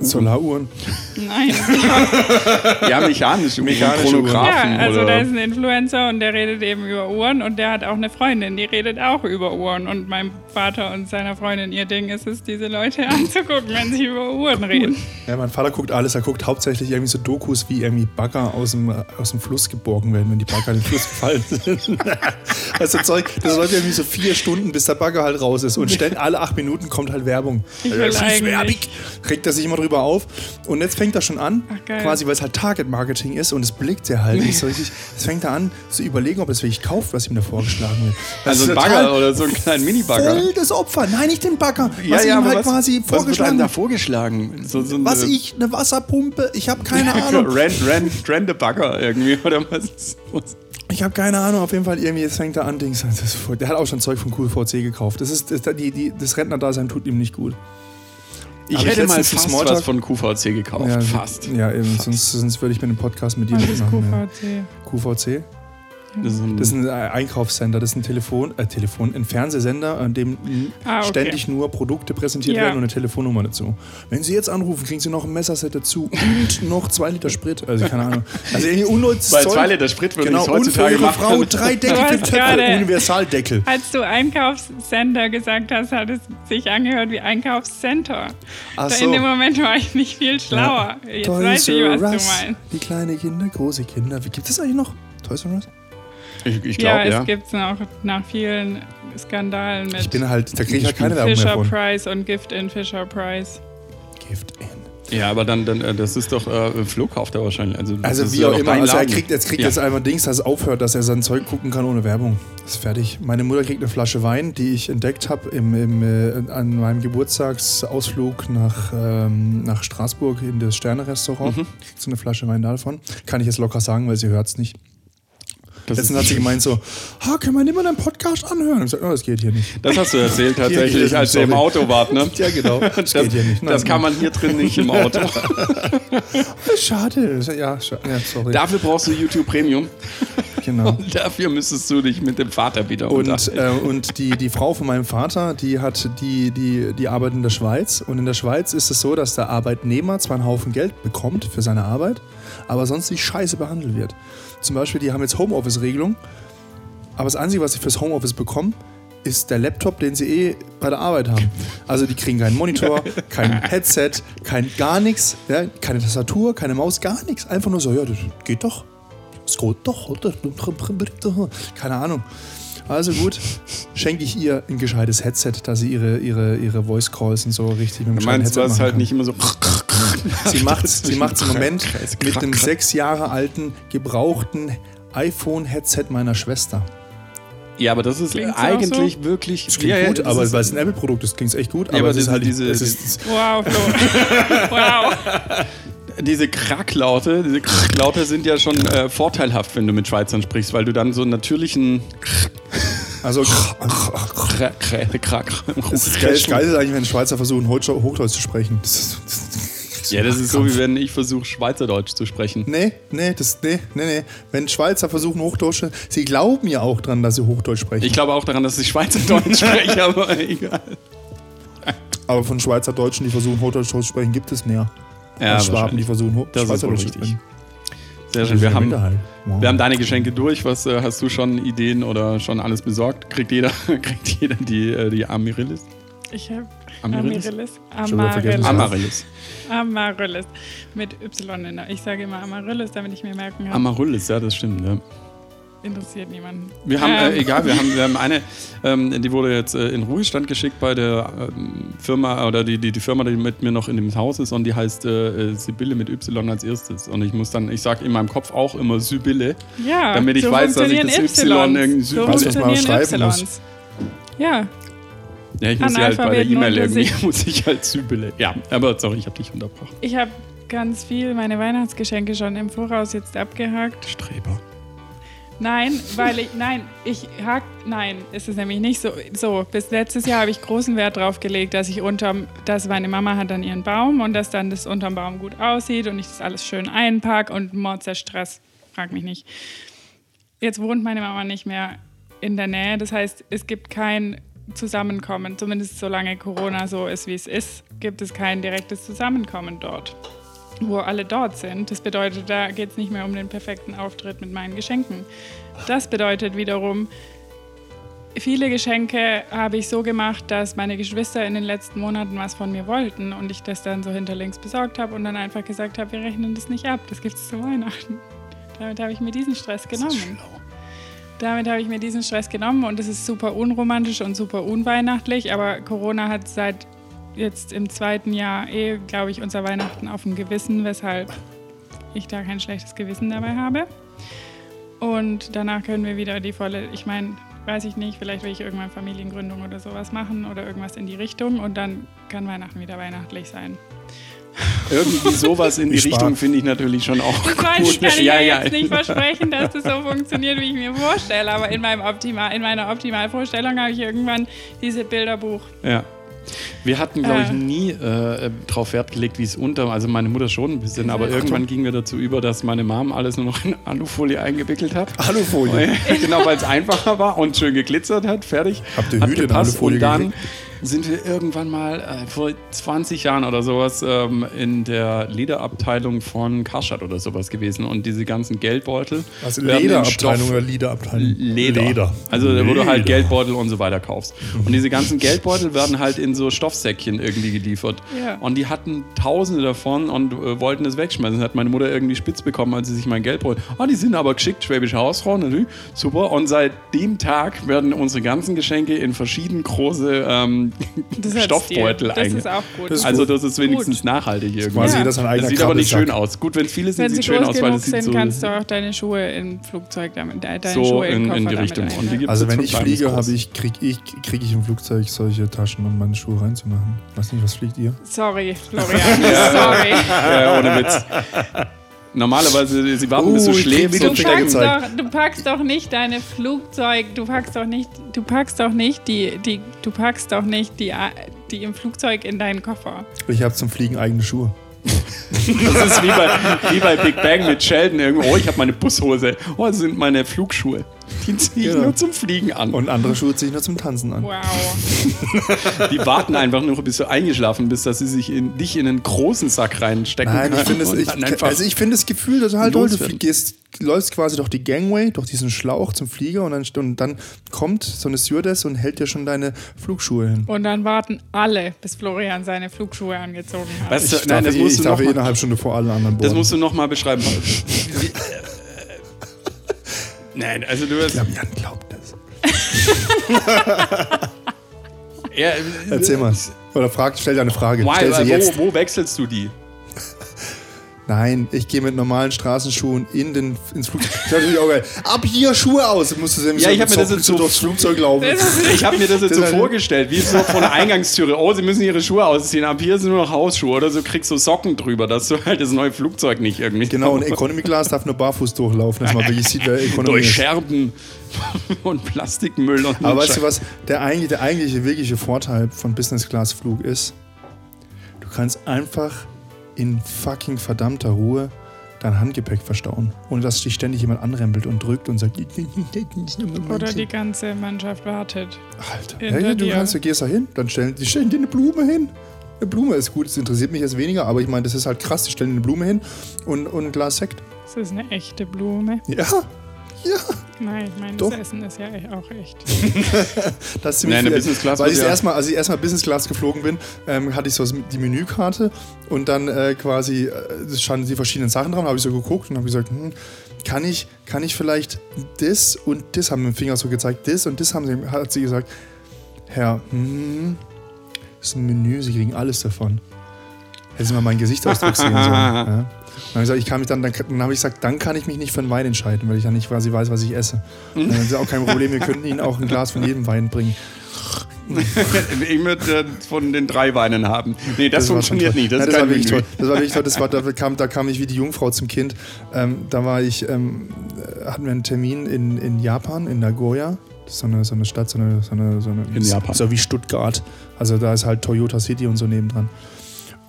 Solaruhren. Nein. Ja, mechanische, Mechanische ja, Chronographen. also oder da ist ein Influencer und der redet eben über Uhren und der hat auch eine Freundin, die redet auch über Uhren. Und mein Vater und seiner Freundin, ihr Ding ist es, diese Leute anzugucken, wenn sie über Uhren reden. Ja, mein Vater guckt alles. Er guckt hauptsächlich irgendwie so Dokus, wie irgendwie Bagger aus dem, aus dem Fluss geborgen werden, wenn die Bagger in den Fluss gefallen sind. also Zeug, das läuft irgendwie so vier Stunden, bis der Bagger halt raus ist. Und ständig alle acht Minuten kommt halt Werbung. Ich will Das ist eigentlich- werbig. Regt er sich immer drüber auf. Und jetzt fängt er schon an, Ach, quasi, weil es halt Target-Marketing ist und es blickt er halt nicht so richtig. Jetzt fängt er an zu überlegen, ob er es wirklich kauft, was ihm da vorgeschlagen wird. Das Also ein Bagger oder so einen kleinen Mini-Bagger. Voll das Opfer. Nein, nicht den Bagger. Ja, was ja, ihm aber halt was, quasi was wird vorgeschlagen da wird. vorgeschlagen? So, so Was eine- ich, eine Wasserpumpe, ich habe keine Ahnung. Rand, Rand, Rand the Bagger irgendwie, oder was? was? Ich habe keine Ahnung, auf jeden Fall irgendwie, jetzt fängt er an, Dings, der hat auch schon Zeug von QVC gekauft. Das, ist, das, die, die, das Rentnerdasein tut ihm nicht gut. Ich ich hätte mal letztens einen fast Smalltalk- was von QVC gekauft. Ja, fast. Ja, eben, sonst, sonst würde ich mir den Podcast mit dir Was nicht ist machen. QVC? Ja. QVC? Das ist ein, Das ist ein äh, Einkaufssender, das ist ein Telefon, äh, Telefon, ein Fernsehsender, an dem Ah, okay. ständig nur Produkte präsentiert Ja. werden und eine Telefonnummer dazu. Wenn Sie jetzt anrufen, kriegen Sie noch ein Messerset dazu und noch zwei Liter Sprit. Also keine Ahnung. Also irgendwie unnützes Zeug. zwei Liter Sprit würde Genau, ich und für heutzutage Ihre machen. Frau drei Deckel Du für Töpfe, Universaldeckel. Als du Einkaufscenter gesagt hast, hat es sich angehört wie Einkaufscenter. Ach so. In dem Moment war ich nicht viel schlauer. Jetzt Toys weiß ich, was du Us. meinst. Wie kleine Kinder, große Kinder. Wie gibt es eigentlich noch? Toys R Us? Ich, ich Ja, glaube, es ja. gibt's noch nach vielen Skandalen mit Ich bin halt, da kriege ich halt keine Werbung mehr Fisher von. Price und Gift in Fisher Price. Gift in. Ja, aber dann, dann äh, das ist doch äh, Flo kauft er wahrscheinlich. Also, das Also ist wie ja auch immer, also er kriegt, jetzt kriegt Ja. jetzt einfach Dings, dass es aufhört, dass er sein Zeug gucken kann ohne Werbung. Das ist fertig. Meine Mutter kriegt eine Flasche Wein, die ich entdeckt habe im, im, äh, an meinem Geburtstagsausflug nach, ähm, nach Straßburg in das Sterne-Restaurant. Mhm. Kriegt so eine Flasche Wein davon. Kann ich jetzt locker sagen, weil sie hört es nicht. Das, Letztens hat sie gemeint so, ha, können wir nicht mal deinen Podcast anhören? Und ich gesagt, oh, das geht hier nicht. das hast du erzählt tatsächlich, als ihr im. Auto wart, ne? Ja, genau. Das, Das, geht hier nicht. das kann man hier drin nicht im Auto. Schade. Ja, scha ja sorry. Dafür brauchst du YouTube Premium. genau. Dafür müsstest du dich mit dem Vater wieder Und, unterhalten. äh, und die, die Frau von meinem Vater, die hat die, die, die arbeitet in der Schweiz. Und in der Schweiz ist es so, dass der Arbeitnehmer zwar einen Haufen Geld bekommt für seine Arbeit, aber sonst nicht scheiße behandelt wird. Zum Beispiel, die haben jetzt Homeoffice-Regelung, aber das Einzige, was sie fürs Homeoffice bekommen, ist der Laptop, den sie eh bei der Arbeit haben. Also die kriegen keinen Monitor, kein Headset, kein gar nichts, ja, keine Tastatur, keine Maus, gar nichts. Einfach nur so, ja, das geht doch. Das geht doch, oder? Keine Ahnung. Also gut, schenke ich ihr ein gescheites Headset, dass sie ihre, ihre, ihre Voice Calls und so richtig mit dem Du meinst, Headset was machen halt kann. nicht immer so. Sie macht sie macht's im Moment mit dem sechs Jahre alten gebrauchten iPhone-Headset meiner Schwester. Ja, aber das ist Klingt's eigentlich wirklich. Das klingt ja, ja, gut, das aber ist, weil es ein Apple-Produkt ist, klingt es echt gut. Ja, aber, aber es ist halt diese- es ist, Wow, Flo. wow. Diese Kracklaute, diese Kracklaute sind ja schon äh, vorteilhaft, wenn du mit Schweizern sprichst, weil du dann so einen natürlichen also Krack, Krack, Krack. das ist geil, das Geile ist eigentlich, wenn Schweizer versuchen, Hochdeutsch zu sprechen. Das ist, das Ja, das ist so, wie wenn ich versuche, Schweizerdeutsch zu sprechen. Nee, nee, das, nee, nee, nee. Wenn Schweizer versuchen Hochdeutsch, sie glauben ja auch dran, dass sie Hochdeutsch sprechen. Ich glaube auch daran, dass ich Schweizerdeutsch spreche, aber egal. aber von Schweizer Deutschen, die versuchen Hochdeutsch zu sprechen, gibt es mehr. Ja, als Schwaben, die versuchen Ho Das ist wohl richtig. Sehr schön. Wir haben. Wow. wir haben deine Geschenke durch. Was äh, hast du schon Ideen oder schon alles besorgt? Kriegt jeder, kriegt jeder die, äh, die Amaryllis? Ich habe Amaryllis? Amaryllis. Schon wieder vergessen. Amaryllis. Amaryllis. Amaryllis. Mit Y in der. Ich sage immer Amaryllis, damit ich mir merken kann. Amaryllis, ja, das stimmt. Ja. Interessiert niemanden. Wir haben, Ähm. äh, egal, wir haben, wir haben eine, ähm, die wurde jetzt äh, in Ruhestand geschickt bei der ähm, Firma, oder die, die, die Firma, die mit mir noch in dem Haus ist und die heißt äh, äh, Sibylle mit Y als erstes. Und ich muss dann, ich sage in meinem Kopf auch immer Sibylle. Ja, Damit ich weiß, dass ich das Y irgendwie so Weißt du, was man schreiben muss? Ys. Ja, Ja, ich muss sie halt bei der E-Mail irgendwie, muss ich halt Sibylle. Ja, aber sorry, ich habe dich unterbrochen. ich habe ganz viel meine Weihnachtsgeschenke schon im Voraus jetzt abgehakt. Streber. Nein, weil ich, nein, ich hak, nein, ist es nämlich nicht so. So, bis letztes Jahr habe ich großen Wert drauf gelegt, dass ich unterm, dass meine Mama hat dann ihren Baum und dass dann das unterm Baum gut aussieht und ich das alles schön einpack und Mordser Stress, frag mich nicht. Jetzt wohnt meine Mama nicht mehr in der Nähe, das heißt, es gibt kein Zusammenkommen, zumindest solange Corona so ist, wie es ist, gibt es kein direktes Zusammenkommen dort wo alle dort sind. Das bedeutet, da geht es nicht mehr um den perfekten Auftritt mit meinen Geschenken. Das bedeutet wiederum, viele Geschenke habe ich so gemacht, dass meine Geschwister in den letzten Monaten was von mir wollten und ich das dann so hinterlinks besorgt habe und dann einfach gesagt habe, wir rechnen das nicht ab, das gibt es zu Weihnachten. Damit habe ich mir diesen Stress genommen. Damit habe ich mir diesen Stress genommen und es ist super unromantisch und super unweihnachtlich, aber Corona hat seit jetzt im zweiten Jahr eh, glaube ich, unser Weihnachten auf dem Gewissen, weshalb ich da kein schlechtes Gewissen dabei habe. Und danach können wir wieder die volle, ich meine, weiß ich nicht, vielleicht will ich irgendwann Familiengründung oder sowas machen oder irgendwas in die Richtung und dann kann Weihnachten wieder weihnachtlich sein. Irgendwie sowas in die Ich. Richtung finde ich natürlich schon auch Das gut. kann ich ja, ja, jetzt nicht versprechen, dass das so funktioniert, wie ich mir vorstelle, aber in, meinem Optimal, in meiner Optimalvorstellung habe ich irgendwann diese Bilderbuch Ja. Wir hatten, glaube ich, Äh. nie äh, darauf Wert gelegt, wie es unter, also meine Mutter schon ein bisschen, aber irgendwann gingen wir dazu über, dass meine Mom alles nur noch in Alufolie eingewickelt hat. Alufolie. genau, weil es einfacher war und schön geglitzert hat, fertig. Habt ihr Hat Hüte in gepasst. Alufolie Und dann gekriegt? Sind wir irgendwann mal äh, vor 20 Jahren oder sowas ähm, in der Lederabteilung von Karstadt oder sowas gewesen und diese ganzen Geldbeutel. Also Lederabteilung oder Liederabteilung? Leder. Leder. Also wo du halt Leder. Geldbeutel und so weiter kaufst. Und diese ganzen Geldbeutel werden halt in so Stoffsäckchen irgendwie geliefert. Ja. Und die hatten tausende davon und äh, wollten das wegschmeißen. Das hat meine Mutter irgendwie spitz bekommen, als sie sich mein Geldbeutel. Ah, die sind aber geschickt, Schwäbische Hausfrau, natürlich. Super. Und seit dem Tag werden unsere ganzen Geschenke in verschieden große ähm, Das Stoffbeutel. Das einge- ist auch gut. Das ist Also das ist wenigstens Gut. nachhaltig irgendwie. Quasi Ja. Das sieht aber nicht schön aus. Gut, wenn viele sind, Wenn sie sieht schön groß aus, weil es sieht sind, so, kannst du auch deine Schuhe im Flugzeug damit, deine so Schuhe in, Koffer in die Richtung. gibt's Also wenn ich fliege, habe ich, kriege ich, krieg ich im Flugzeug solche Taschen, um meine Schuhe reinzumachen. Weiß nicht, was fliegt ihr? Sorry, Florian. Sorry. Ja, ohne Witz. Normalerweise, sie warten, bis du Oh, ich krieg schläfst Du packst, doch, du packst doch nicht deine Flugzeug, du packst doch nicht, du packst doch nicht die, die du packst doch nicht die, die im Flugzeug in deinen Koffer. Ich habe zum Fliegen eigene Schuhe. Das ist wie bei, wie bei Big Bang mit Sheldon irgendwo. Oh, ich habe meine Bushose. Oh, das sind meine Flugschuhe. Die ziehe ich Genau. nur zum Fliegen an. Und andere Schuhe ziehe ich nur zum Tanzen an. Wow. die warten einfach nur, bis du eingeschlafen bist, dass sie sich in, dich in einen großen Sack reinstecken Nein, ich können. finde es, und ich, dann einfach also ich finde das Gefühl total toll. Du gehst, läufst quasi durch die Gangway, durch diesen Schlauch zum Flieger und dann, und dann kommt so eine Stewardess und hält dir schon deine Flugschuhe hin. Und dann warten alle, bis Florian seine Flugschuhe angezogen hat. Weißt du, Ich nein, darf, das eh, musst ich du darf noch eh mal, innerhalb Stunde vor allen anderen das bohren. musst du noch mal beschreiben. Äh, Nein, also du hast. Ja, Jan glaubt das. Ja, Erzähl mal. Oder frag, stell dir eine Frage. Why, stell sie wo, jetzt. wo wechselst du die? Nein, ich gehe mit normalen Straßenschuhen in den, ins Flugzeug. Das ist natürlich auch geil. Ab hier Schuhe aus. Musst du Ja, ich hab mir das jetzt so- durchs Flugzeug laufen. Ich habe mir das jetzt Das so halt- vorgestellt, wie so von der Eingangstüre. Oh, sie müssen ihre Schuhe ausziehen. Ab hier sind nur noch Hausschuhe. Oder so kriegst du Socken drüber, dass du halt das neue Flugzeug nicht irgendwie. Genau, und Economy Class darf nur barfuß durchlaufen, dass man wirklich sieht, wer Economy Durch. Scherben und Plastikmüll und Aber weißt du was? Der eigentliche, der eigentliche wirkliche Vorteil von Business Class Flug ist, du kannst einfach in fucking verdammter Ruhe dein Handgepäck verstauen, ohne dass dich ständig jemand anrempelt und drückt und sagt, Oder die ganze Mannschaft wartet. Alter, ja, du kannst, du gehst da hin, dann stellen die stellen dir eine Blume hin. Eine Blume ist gut, das interessiert mich jetzt weniger, aber ich meine, das ist halt krass, die stellen dir eine Blume hin und, und ein Glas Sekt. Das ist eine echte Blume. Ja, ja. Nein, ich meine, Doch. das Essen ist ja auch echt. Das ist ziemlich in der viel- Business Class Weil ich ja- erstmal, als ich erstmal Business Class geflogen bin, ähm, hatte ich so die Menükarte und dann äh, quasi äh, standen die verschiedenen Sachen dran, habe ich so geguckt und habe gesagt, hm, kann ich, kann ich vielleicht das und das haben mit dem Finger so gezeigt, das und das haben sie, hat sie gesagt, Herr, hm, das ist ein Menü, Sie kriegen alles davon. Hätten Sie mal meinen Gesichtsausdruck sehen sollen. Ja. Dann habe ich gesagt, ich kann mich dann, dann, dann habe ich gesagt, dann kann ich mich nicht für einen Wein entscheiden, weil ich dann nicht quasi weiß, was ich esse. Mhm. Dann ist auch kein Problem, wir könnten Ihnen auch ein Glas von jedem Wein bringen. ich würde äh, von den drei Weinen haben. Nee, das, schon funktioniert nicht. Das Nein, das war wirklich toll. Das war wirklich toll. Das war, da, kam, da kam ich wie die Jungfrau zum Kind. Ähm, da war ich, ähm, äh, hatten wir einen Termin in, in Japan, in Nagoya. Das ist so eine, so eine Stadt, so eine, so eine, so eine In Japan. So wie Stuttgart. Also da ist halt Toyota City und so nebendran.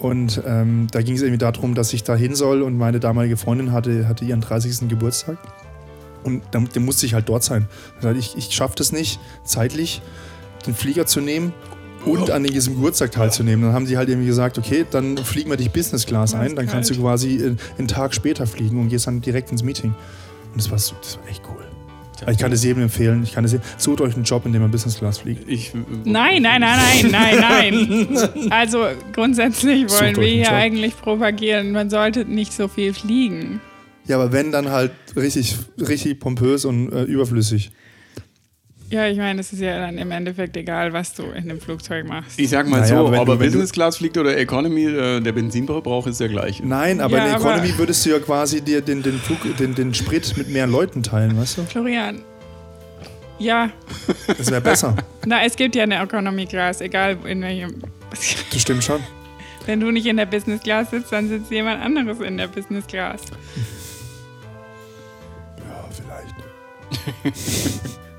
Und ähm, da ging es irgendwie darum, dass ich da hin soll und meine damalige Freundin hatte, hatte ihren 30. Geburtstag. Und dann, dann musste ich halt dort sein. Ich, ich schaffe das nicht, zeitlich den Flieger zu nehmen und an diesem Geburtstag teilzunehmen. Dann haben die halt irgendwie gesagt, okay, dann fliegen wir dich Business Class ein, dann kannst du quasi äh, einen Tag später fliegen und gehst dann direkt ins Meeting. Und das war, so, das war echt cool. Also ich kann es jedem empfehlen. Ich kann es jedem, sucht euch einen Job, in dem man Business Class fliegt. Ich, Nein, nein, nein, nein, nein, nein. Also grundsätzlich wollen wir hier Job. eigentlich propagieren, man sollte nicht so viel fliegen. Ja, aber wenn, dann halt richtig, richtig pompös und äh, überflüssig. Ja, ich meine, es ist ja dann im Endeffekt egal, was du in dem Flugzeug machst. ich sag mal Naja, so, aber wenn Business Class fliegt oder Economy, äh, der Benzinverbrauch ist der gleiche. Nein, aber Ja, in der aber- Economy würdest du ja quasi dir den, den, Flug, den, den Sprit mit mehr Leuten teilen, weißt du? Florian, ja, Das wäre besser. na, es gibt ja eine Economy Class, egal in welchem. Das stimmt schon. Wenn du nicht in der Business Class sitzt, dann sitzt jemand anderes in der Business Class. Ja, vielleicht.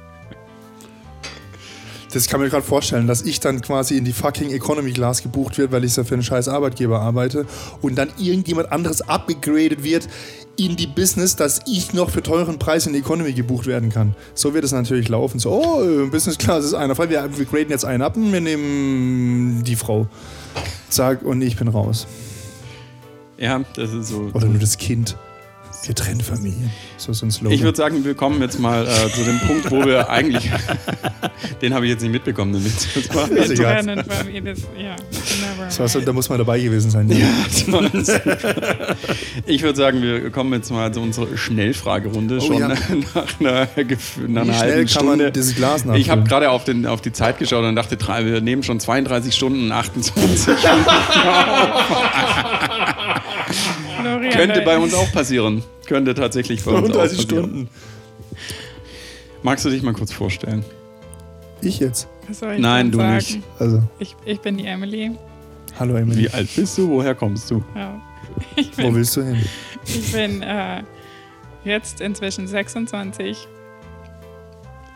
Das kann mir gerade vorstellen, dass ich dann quasi in die fucking Economy Class gebucht wird, weil ich ja für einen scheiß Arbeitgeber arbeite und dann irgendjemand anderes upgegradet wird in die Business, dass ich noch für teuren Preis in die Economy gebucht werden kann. So wird es natürlich laufen. So, oh, Business Class ist einer frei, wir, wir graden jetzt einen ab und wir nehmen die Frau. Sag, und ich bin raus. Ja, das ist so. Oder nur das Kind. Getrennt Familien. So so ein Slogan. Ich würde sagen, wir kommen jetzt mal äh, zu dem Punkt, wo wir eigentlich. den habe ich jetzt nicht mitbekommen. Das war Ist egal. Trennen, wir das, ja, never Das war so, da muss man dabei gewesen sein. Ja, ich würde sagen, wir kommen jetzt mal zu unserer Schnellfragerunde. Oh schon ja. nach einer, nach Wie einer schnell halben kann man Stunde. dieses Glas ich habe nachfüllen? gerade auf, den- auf die Zeit geschaut und dachte, drei- wir nehmen schon 32 Stunden und 28. Florian, Könnte bei uns auch passieren. Könnte tatsächlich bei uns auch 35 passieren. Stunden. Magst du dich mal kurz vorstellen? Ich jetzt. Was soll ich Nein, du sagen? nicht. Also, Ich, ich bin die Emily. hallo Emily. Wie alt bist du? Woher kommst du? Ja. Ich Wo bin, willst du hin? ich bin äh, jetzt inzwischen 26.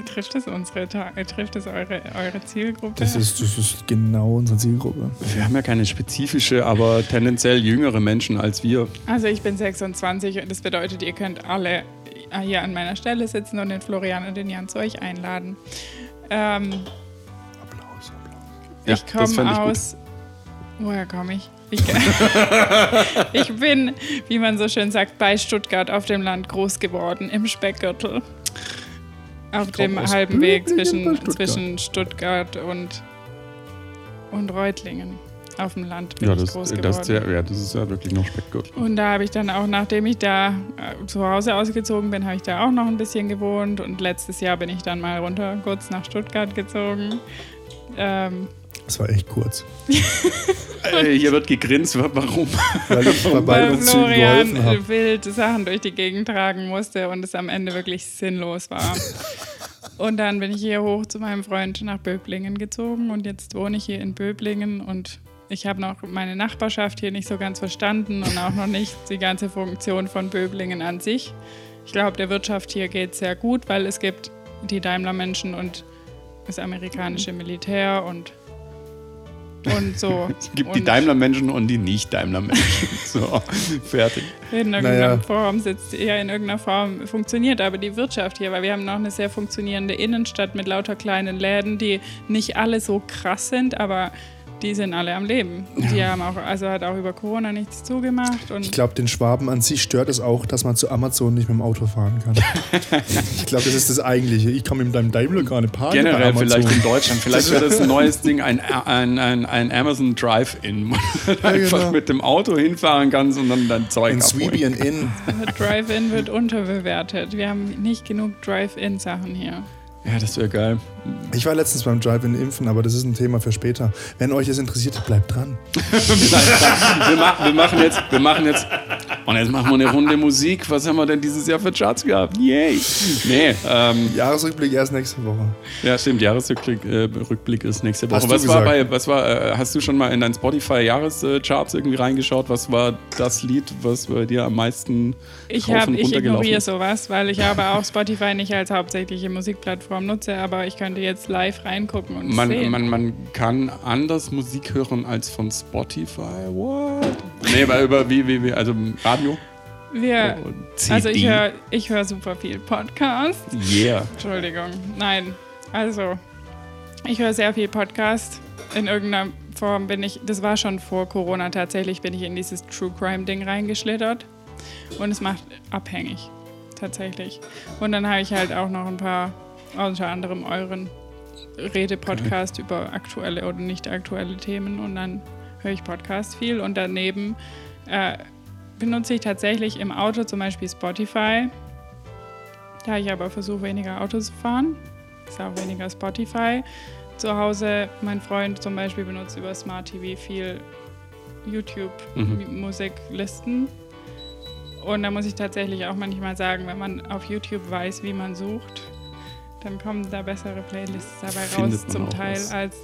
Trifft es unsere äh, trifft es eure, eure Zielgruppe? Das ist, das ist genau unsere Zielgruppe. Wir haben ja keine spezifische, aber tendenziell jüngere Menschen als wir. also ich bin 26 und das bedeutet, ihr könnt alle hier an meiner Stelle sitzen und den Florian und den Jan zu euch einladen. Ähm, Applaus, Applaus. Ja, ich das komme ich gut. aus. Woher komme ich? Ich, ich bin, wie man so schön sagt, bei Stuttgart auf dem Land groß geworden, im Speckgürtel. Auf dem halben Weg zwischen, Stuttgart. zwischen Stuttgart und, und Reutlingen. Auf dem Land bin Ja, ich das, groß das, geworden. ist ja, ja, das ist ja wirklich noch Speckgürtel. Und da habe ich dann auch, nachdem ich da äh, zu Hause ausgezogen bin, habe ich da auch noch ein bisschen gewohnt. Und letztes Jahr bin ich dann mal runter kurz nach Stuttgart gezogen. Ähm, Das war echt kurz. Äh, hier wird gegrinst, warum? Weil ich bei beiden Zügen Florian geholfen habe. wild Sachen durch die Gegend tragen musste und es am Ende wirklich sinnlos war. und dann bin ich hier hoch zu meinem Freund nach Böblingen gezogen und jetzt wohne ich hier in Böblingen und ich habe noch meine Nachbarschaft hier nicht so ganz verstanden und auch noch nicht die ganze Funktion von Böblingen an sich. Ich glaube, der Wirtschaft hier geht es sehr gut, weil es gibt die Daimler-Menschen und das amerikanische Militär und, und so. Es gibt die Und- Daimler-Menschen und die Nicht-Daimler-Menschen. So, fertig. in irgendeiner Naja. Form sitzt, ja, in irgendeiner Form funktioniert aber die Wirtschaft hier, weil wir haben noch eine sehr funktionierende Innenstadt mit lauter kleinen Läden, die nicht alle so krass sind, aber die sind alle am Leben. Die haben auch, also hat auch über Corona nichts zugemacht. Und Ich glaube, den Schwaben an sich stört es auch, dass man zu Amazon nicht mit dem Auto fahren kann. ich glaube, das ist das Eigentliche. Ich kann mit deinem Daimler gar nicht parken. bei Generell Amazon. vielleicht in Deutschland. Vielleicht wäre das ein neues Ding, ein, ein, ein, ein Amazon Drive-In, wo du einfach genau. mit dem Auto hinfahren kannst und dann dein Zeug Ein abholen. Sweebian Inn. Drive-In wird unterbewertet. Wir haben nicht genug Drive-In-Sachen hier. Ja, das wäre geil. Ich war letztens beim Drive-In impfen, aber das ist ein Thema für später. Wenn euch das interessiert, bleibt dran. wir, machen, wir machen jetzt, wir machen jetzt, und jetzt machen wir eine Runde Musik. Was haben wir denn dieses Jahr für Charts gehabt? Yay! Nee, ähm, Jahresrückblick erst nächste Woche. ja, stimmt. Jahresrückblick äh, Rückblick ist nächste Woche. Hast du was war bei, was war, äh, hast du schon mal in deinen Spotify-Jahrescharts irgendwie reingeschaut? Was war das Lied, was bei dir am meisten Ich, hab, und ich ignoriere sowas, weil ich aber auch Spotify nicht als hauptsächliche Musikplattform nutze, aber ich könnte jetzt live reingucken und Man, sehen. man, man kann anders Musik hören als von Spotify. What? Nee, weil über wie, wie, wie also Radio. Wir, CD. also ich höre ich hör super viel Podcast. Yeah. Entschuldigung. Nein, also ich höre sehr viel Podcast. In irgendeiner Form bin ich, das war schon vor Corona tatsächlich, bin ich in dieses True Crime Ding reingeschlittert. Und es macht abhängig, tatsächlich. Und dann habe ich halt auch noch ein paar, unter anderem euren Rede-Podcast über aktuelle oder nicht aktuelle Themen. Und dann höre ich Podcast viel. Und daneben äh, benutze ich tatsächlich im Auto zum Beispiel Spotify. Da ich aber versuche, weniger Auto zu fahren, ist auch weniger Spotify. Zu Hause, mein Freund zum Beispiel benutzt über Smart TV viel YouTube-Musiklisten. Und da muss ich tatsächlich auch manchmal sagen, wenn man auf YouTube weiß, wie man sucht, dann kommen da bessere Playlists dabei Findet raus zum Teil was. als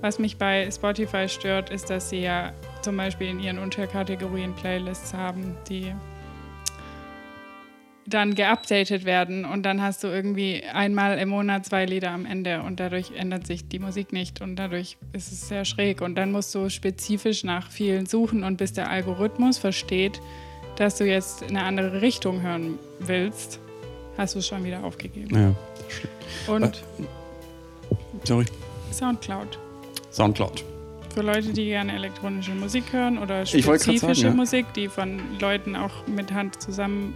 was mich bei Spotify stört, ist, dass sie ja zum Beispiel in ihren Unterkategorien Playlists haben, die dann geupdatet werden und dann hast du irgendwie einmal im Monat zwei Lieder am Ende und dadurch ändert sich die Musik nicht und dadurch ist es sehr schräg und dann musst du spezifisch nach vielen suchen und bis der Algorithmus versteht, dass du jetzt in eine andere Richtung hören willst, hast du es schon wieder aufgegeben. Ja. Und Sorry. Soundcloud. Soundcloud. Für Leute, die gerne elektronische Musik hören oder spezifische sagen, ja. Musik, die von Leuten auch mit Hand zusammen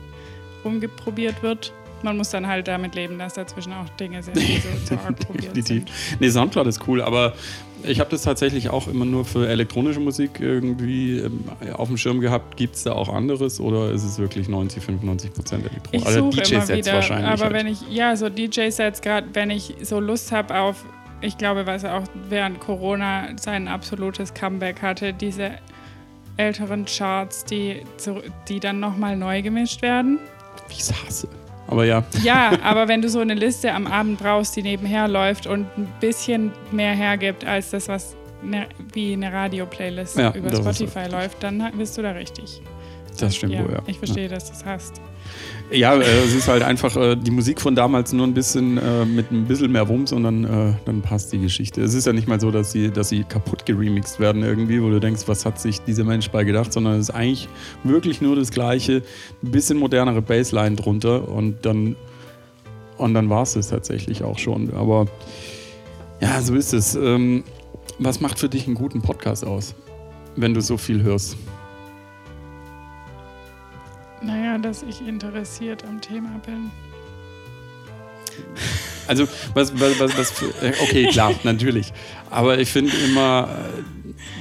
rumgeprobiert wird. Man muss dann halt damit leben, dass dazwischen auch Dinge sind, die so zu arg probiert Definitiv. sind. Nee, Soundcloud ist cool, aber ich habe das tatsächlich auch immer nur für elektronische Musik irgendwie ähm, auf dem Schirm gehabt. Gibt es da auch anderes oder ist es wirklich 90, 95 Prozent Ich Elektronik? Also suche immer DJ-Sets wieder, wahrscheinlich. aber halt. wenn ich, ja, so DJ-Sets, gerade wenn ich so Lust habe auf, ich glaube, was auch während Corona sein absolutes Comeback hatte, diese älteren Charts, die, die dann nochmal neu gemischt werden. Wie ich hasse. Aber ja, Ja, aber wenn du so eine Liste am Abend brauchst, die nebenher läuft und ein bisschen mehr hergibt als das, was ne, wie eine Radio-Playlist Ja, über Spotify läuft, dann bist du da richtig. das stimmt ja, wohl, ja. Ich verstehe, dass du es hast. Ja, äh, es ist halt einfach äh, die Musik von damals nur ein bisschen äh, mit ein bisschen mehr Wumms und dann, äh, dann passt die Geschichte. Es ist ja nicht mal so, dass sie, dass sie kaputt geremixed werden irgendwie, wo du denkst, was hat sich dieser Mensch bei gedacht, sondern es ist eigentlich wirklich nur das Gleiche, ein bisschen modernere Bassline drunter und dann, und dann war es es tatsächlich auch schon. Aber ja, so ist es. Ähm, was macht für dich einen guten Podcast aus, wenn du so viel hörst? Naja, dass ich interessiert am Thema bin. Also, was, was, was, was äh, okay, klar, natürlich. Aber ich finde immer, äh,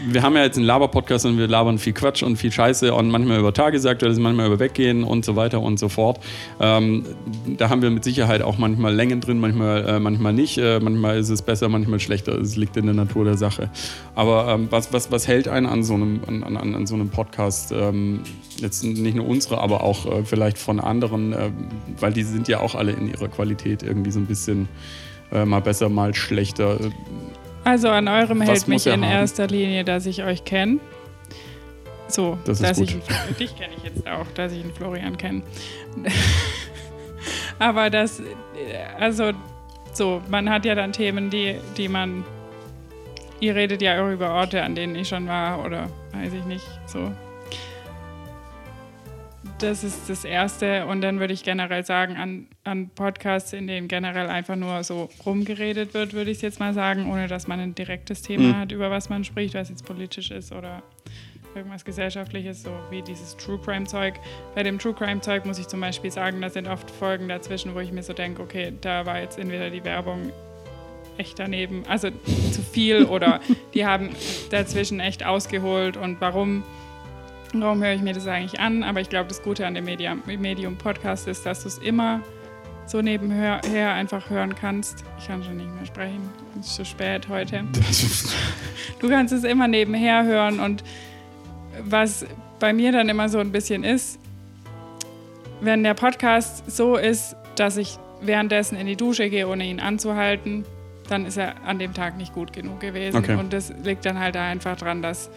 wir haben ja jetzt einen Laber-Podcast und wir labern viel Quatsch und viel Scheiße und manchmal über Tagesaktuelles, manchmal über Weggehen und so weiter und so fort. Ähm, da haben wir mit Sicherheit auch manchmal Längen drin, manchmal, äh, manchmal nicht. Äh, manchmal ist es besser, manchmal schlechter. Es liegt in der Natur der Sache. Aber ähm, was, was, was hält einen an so einem, an, an, an so einem Podcast? Ähm, jetzt nicht nur unsere, aber auch äh, vielleicht von anderen, äh, weil die sind ja auch alle in ihrer Qualität irgendwie so ein bisschen äh, mal besser, mal schlechter. Also an eurem Was hält mich er in haben? erster Linie, dass ich euch kenne. So, Das dass ich dich kenne ich jetzt auch, dass ich einen Florian kenne. Aber das, also so, man hat ja dann Themen, die, die man, ihr redet ja auch über Orte, an denen ich schon war oder weiß ich nicht, so. Das ist das Erste. Und dann würde ich generell sagen, an, an Podcasts, in denen generell einfach nur so rumgeredet wird, würde ich es jetzt mal sagen, ohne dass man ein direktes Thema Mhm. hat, über was man spricht, was jetzt politisch ist oder irgendwas Gesellschaftliches, so wie dieses True Crime Zeug. Bei dem True Crime Zeug muss ich zum Beispiel sagen, da sind oft Folgen dazwischen, wo ich mir so denke, okay, da war jetzt entweder die Werbung echt daneben, also zu viel oder die haben dazwischen echt ausgeholt und warum, warum höre ich mir das eigentlich an? Aber ich glaube, das Gute an dem Medium, Medium Podcast ist, dass du es immer so nebenher her einfach hören kannst. Ich kann schon nicht mehr sprechen, es ist zu spät heute. Du kannst es immer nebenher hören und was bei mir dann immer so ein bisschen ist, wenn der Podcast so ist, dass ich währenddessen in die Dusche gehe, ohne ihn anzuhalten, dann ist er an dem Tag nicht gut genug gewesen. Okay. Und das liegt dann halt einfach dran, dass,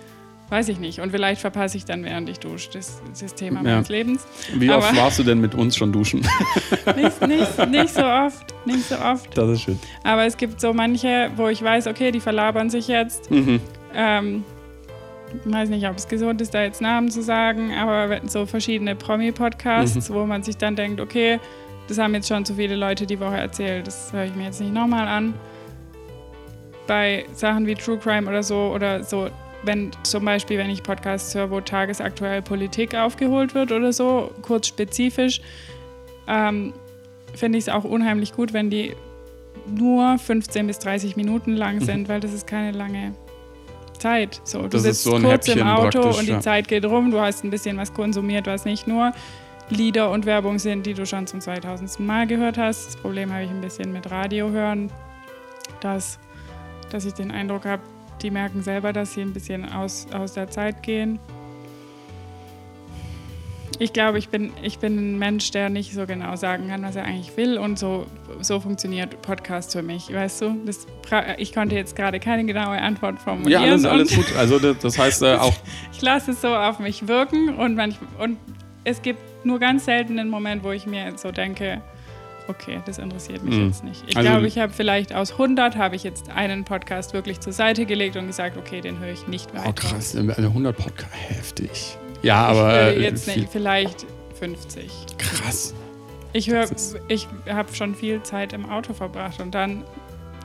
weiß ich nicht. Und vielleicht verpasse ich dann, während ich dusche, das, das Thema Ja. meines Lebens. Wie oft Aber- warst du denn mit uns schon duschen? Nicht, nicht, nicht so oft, nicht so oft. Das ist schön. Aber es gibt so manche, wo ich weiß, okay, die verlabern sich jetzt. Mhm. Ähm, ich weiß nicht, ob es gesund ist, da jetzt Namen zu sagen, aber so verschiedene Promi-Podcasts, wo man sich dann denkt, okay, das haben jetzt schon zu viele Leute die Woche erzählt, das höre ich mir jetzt nicht nochmal an. Bei Sachen wie True Crime oder so, oder so, wenn zum Beispiel, wenn ich Podcasts höre, wo tagesaktuell Politik aufgeholt wird oder so, kurz spezifisch, ähm, finde ich es auch unheimlich gut, wenn die nur 15 bis 30 Minuten lang sind, weil das ist keine lange Zeit. So, du Mhm. Das sitzt so kurz im Häppchen Auto praktisch, und die ja. Zeit geht rum, du hast ein bisschen was konsumiert, was nicht nur Lieder und Werbung sind, die du schon zum 2000. Mal gehört hast. Das Problem habe ich ein bisschen mit Radio hören, dass, dass ich den Eindruck habe, die merken selber, dass sie ein bisschen aus, aus der Zeit gehen. Ich glaube, ich bin, ich bin ein Mensch, der nicht so genau sagen kann, was er eigentlich will. Und so, so funktioniert Podcast für mich, weißt du? Das, ich konnte jetzt gerade keine genaue Antwort formulieren. Ja, alles, alles gut. Also das, das heißt äh, auch, Ich lasse es so auf mich wirken und, manch, und es gibt nur ganz selten einen Moment, wo ich mir so denke, okay, das interessiert mich Mhm. jetzt nicht. Ich Also- glaube, ich habe vielleicht aus 100 habe ich jetzt einen Podcast wirklich zur Seite gelegt und gesagt, okay, den höre ich nicht weiter. oh krass, also 100 Podcast, heftig. Ja, Ich aber würde äh, jetzt nicht, vielleicht 50. krass. Ich höre, ich habe schon viel Zeit im Auto verbracht und dann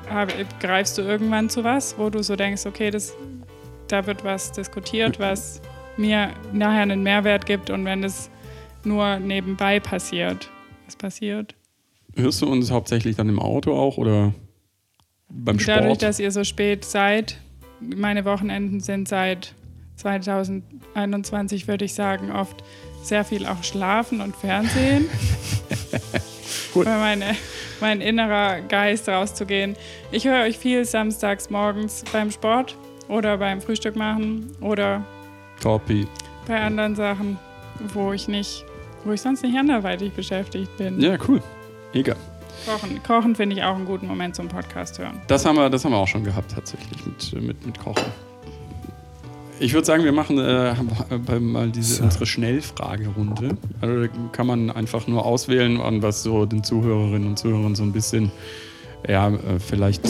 hab, greifst du irgendwann zu was, wo du so denkst, okay, das, da wird was diskutiert, was mir nachher einen Mehrwert gibt und wenn es nur nebenbei passiert, was passiert? Hörst du uns hauptsächlich dann im Auto auch oder beim Sport? Dadurch, dass ihr so spät seid, meine Wochenenden sind seit 2021, würde ich sagen, oft sehr viel auch Schlafen und Fernsehen. Gut. Weil meine, mein innerer Geist rauszugehen. Ich höre euch viel samstags morgens beim Sport oder beim Frühstück machen oder Torpi. bei anderen Sachen, wo ich nicht, wo ich sonst nicht anderweitig beschäftigt bin. Ja, cool. Egal. Kochen, Kochen finde ich auch einen guten Moment zum Podcast hören. Das haben wir, das haben wir auch schon gehabt tatsächlich mit, mit, mit Kochen. Ich würde sagen, wir machen äh, mal diese So. unsere Schnellfragerunde. Also da kann man einfach nur auswählen, an was so den Zuhörerinnen und Zuhörern so ein bisschen ja, äh, vielleicht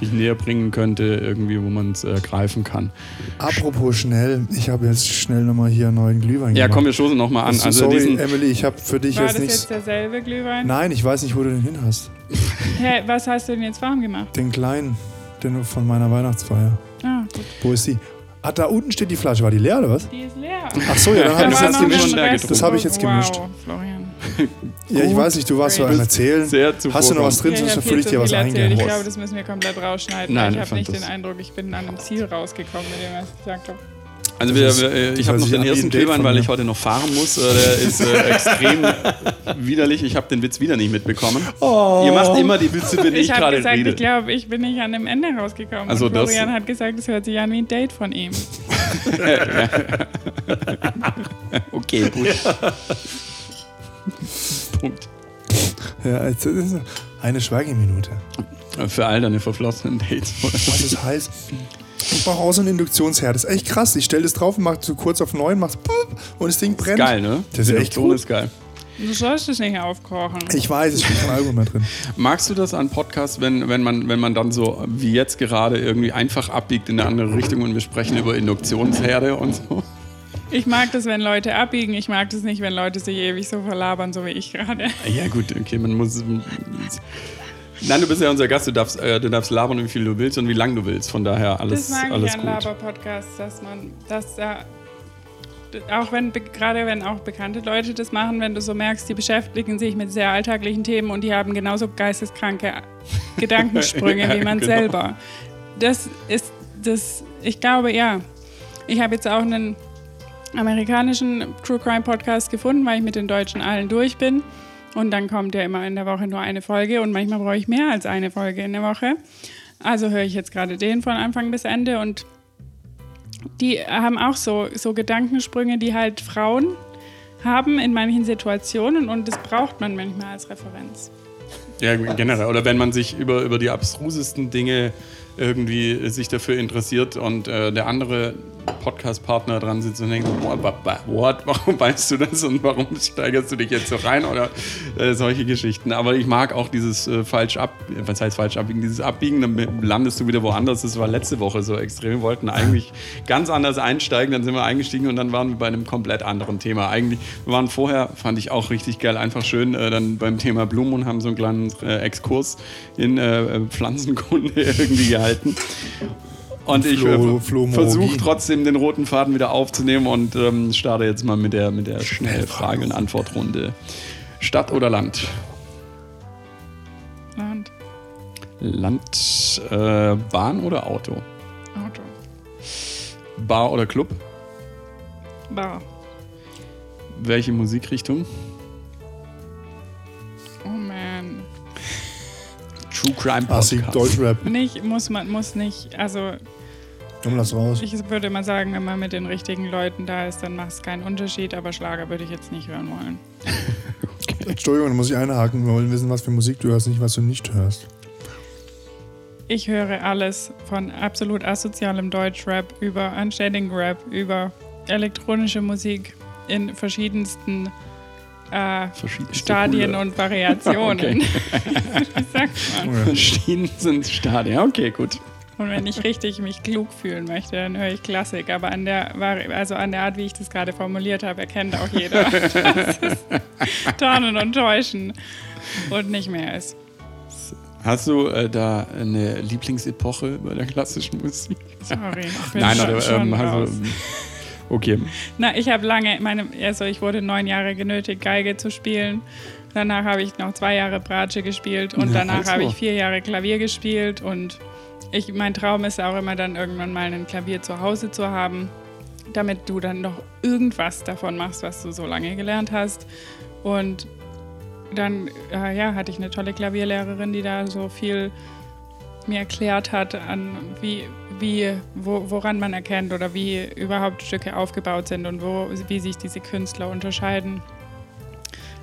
nicht näher bringen könnte, irgendwie, wo man es äh, greifen kann. Apropos schnell, ich habe jetzt schnell nochmal hier einen neuen Glühwein Ja, gemacht. komm, wir stoßen nochmal an. So, Also sorry, diesen, Emily, ich habe für dich War jetzt das nichts. jetzt derselbe Glühwein? Nein, ich weiß nicht, wo du den hin hast. Hä, was hast du denn jetzt warm gemacht? Den kleinen, den von meiner Weihnachtsfeier. Ah, gut. Wo ist die? Ah, da unten steht die Flasche. War die leer oder was? Die ist leer. Ach so, ja, dann habe Da ich jetzt noch gemischt. Das habe ich jetzt gemischt. Wow, Florian. Ja, ich weiß nicht, du warst so am Erzählen. sehr Hast du noch was drin, Ja, sonst fülle ich dir was erzählt. Ich glaube, das müssen wir komplett rausschneiden. Nein, ich habe nicht das- den Eindruck, ich bin an einem Ziel rausgekommen mit dem, was ich gesagt habe. Also Das wir, ist- wir, das ich habe noch den ersten von weil ich heute noch fahren muss. Äh, Der ist äh, extrem widerlich. Ich habe den Witz wieder nicht mitbekommen. Oh. Ihr macht immer die Witze, wenn ich, Ich habe gerade gesagt, rede. ich glaube, ich bin nicht an dem Ende rausgekommen. Also und das- Florian hat gesagt, es hört sich an wie ein Date von ihm. okay, gut. Punkt. Ja, jetzt ist eine Schweigeminute. Für all deine verflossenen Dates. Was das heißt? Ich brauche auch so einen Induktionsherd. Das ist echt krass. Ich stelle das drauf und mache so kurz auf 9, mach's pup, und das Ding brennt. Geil, ne? Das ist echt gut. ist geil. Du sollst es nicht aufkochen. Ich weiß, es steht kein Alkohol mehr drin. Magst du das an Podcasts, wenn, wenn, man, wenn man dann so wie jetzt gerade irgendwie einfach abbiegt in eine andere Richtung und wir sprechen über Induktionsherde und so? Ich mag das, wenn Leute abbiegen. Ich mag das nicht, wenn Leute sich ewig so verlabern, so wie ich gerade. Ja, gut, okay, man muss. Nein, du bist ja unser Gast, du darfst, äh, du darfst labern, wie viel du willst und wie lange du willst. Von daher alles, das mag alles ich an gut. Laber-Podcasts, dass man, dass da, auch wenn, gerade wenn auch bekannte Leute das machen, wenn du so merkst, die beschäftigen sich mit sehr alltäglichen Themen und die haben genauso geisteskranke Gedankensprünge Ja, wie man genau. selber. Das ist, das, ich glaube, ja. Ich habe jetzt auch einen amerikanischen True Crime Podcast gefunden, weil ich mit den Deutschen allen durch bin. Und dann kommt ja immer in der Woche nur eine Folge und manchmal brauche ich mehr als eine Folge in der Woche. Also höre ich jetzt gerade den von Anfang bis Ende und die haben auch so, so Gedankensprünge, die halt Frauen haben in manchen Situationen und das braucht man manchmal als Referenz. Ja, generell. Oder wenn man sich über, über die abstrusesten Dinge irgendwie sich dafür interessiert und äh, der andere Podcast-Partner dran sitzt und denkt, what, warum weißt du das und warum steigerst du dich jetzt so rein oder äh, solche Geschichten. Aber ich mag auch dieses äh, falsch ab, was heißt falsch abbiegen, dieses Abbiegen, dann landest du wieder woanders. Das war letzte Woche so extrem. Wir wollten eigentlich ganz anders einsteigen, dann sind wir eingestiegen und dann waren wir bei einem komplett anderen Thema. Eigentlich, wir waren vorher, fand ich auch richtig geil, einfach schön, äh, dann beim Thema Blumen und haben so einen kleinen äh, Exkurs in äh, Pflanzenkunde irgendwie gehalten. Und ich Flo- äh, versuche trotzdem den roten Faden wieder aufzunehmen und ähm, starte jetzt mal mit der, mit der Schnellfrage- und Antwortrunde. Stadt oder Land? Und Land, äh, Bahn oder Auto? Auto. Bar oder Club? Bar. Welche Musikrichtung? True Crime Assi, Podcast. Deutschrap. Nicht, muss man, muss nicht, also Komm, lass raus. ich würde mal sagen, wenn man mit den richtigen Leuten da ist, dann macht es keinen Unterschied, aber Schlager würde ich jetzt nicht hören wollen. Entschuldigung, da muss ich einhaken. Wir wollen wissen, was für Musik du hörst, nicht was du nicht hörst. Ich höre alles von absolut asozialem Deutschrap über Unshading Rap, über elektronische Musik in verschiedensten äh, Stadien und Variationen. Okay. Wie sagt man? Verschieden sind Stadien. Okay, gut. Und wenn ich richtig mich klug fühlen möchte, dann höre ich Klassik. Aber an der, also an der Art, wie ich das gerade formuliert habe, erkennt auch jeder, dass es Tarnen und Täuschen und nicht mehr ist. Hast du äh, da eine Lieblingsepoche bei der klassischen Musik? Sorry. Ich bin Nein, schon, schon ähm, raus. also, okay. Na, ich habe lange, meine, also ich wurde neun Jahre genötigt, Geige zu spielen. Danach habe ich noch zwei Jahre Bratsche gespielt und Ja, danach also. habe ich vier Jahre Klavier gespielt. Und ich, mein Traum ist auch immer dann irgendwann mal ein Klavier zu Hause zu haben, damit du dann noch irgendwas davon machst, was du so lange gelernt hast. Und dann äh, ja, hatte ich eine tolle Klavierlehrerin, die da so viel mir erklärt hat, an wie, wie, wo, woran man erkennt oder wie überhaupt Stücke aufgebaut sind und wo, wie sich diese Künstler unterscheiden.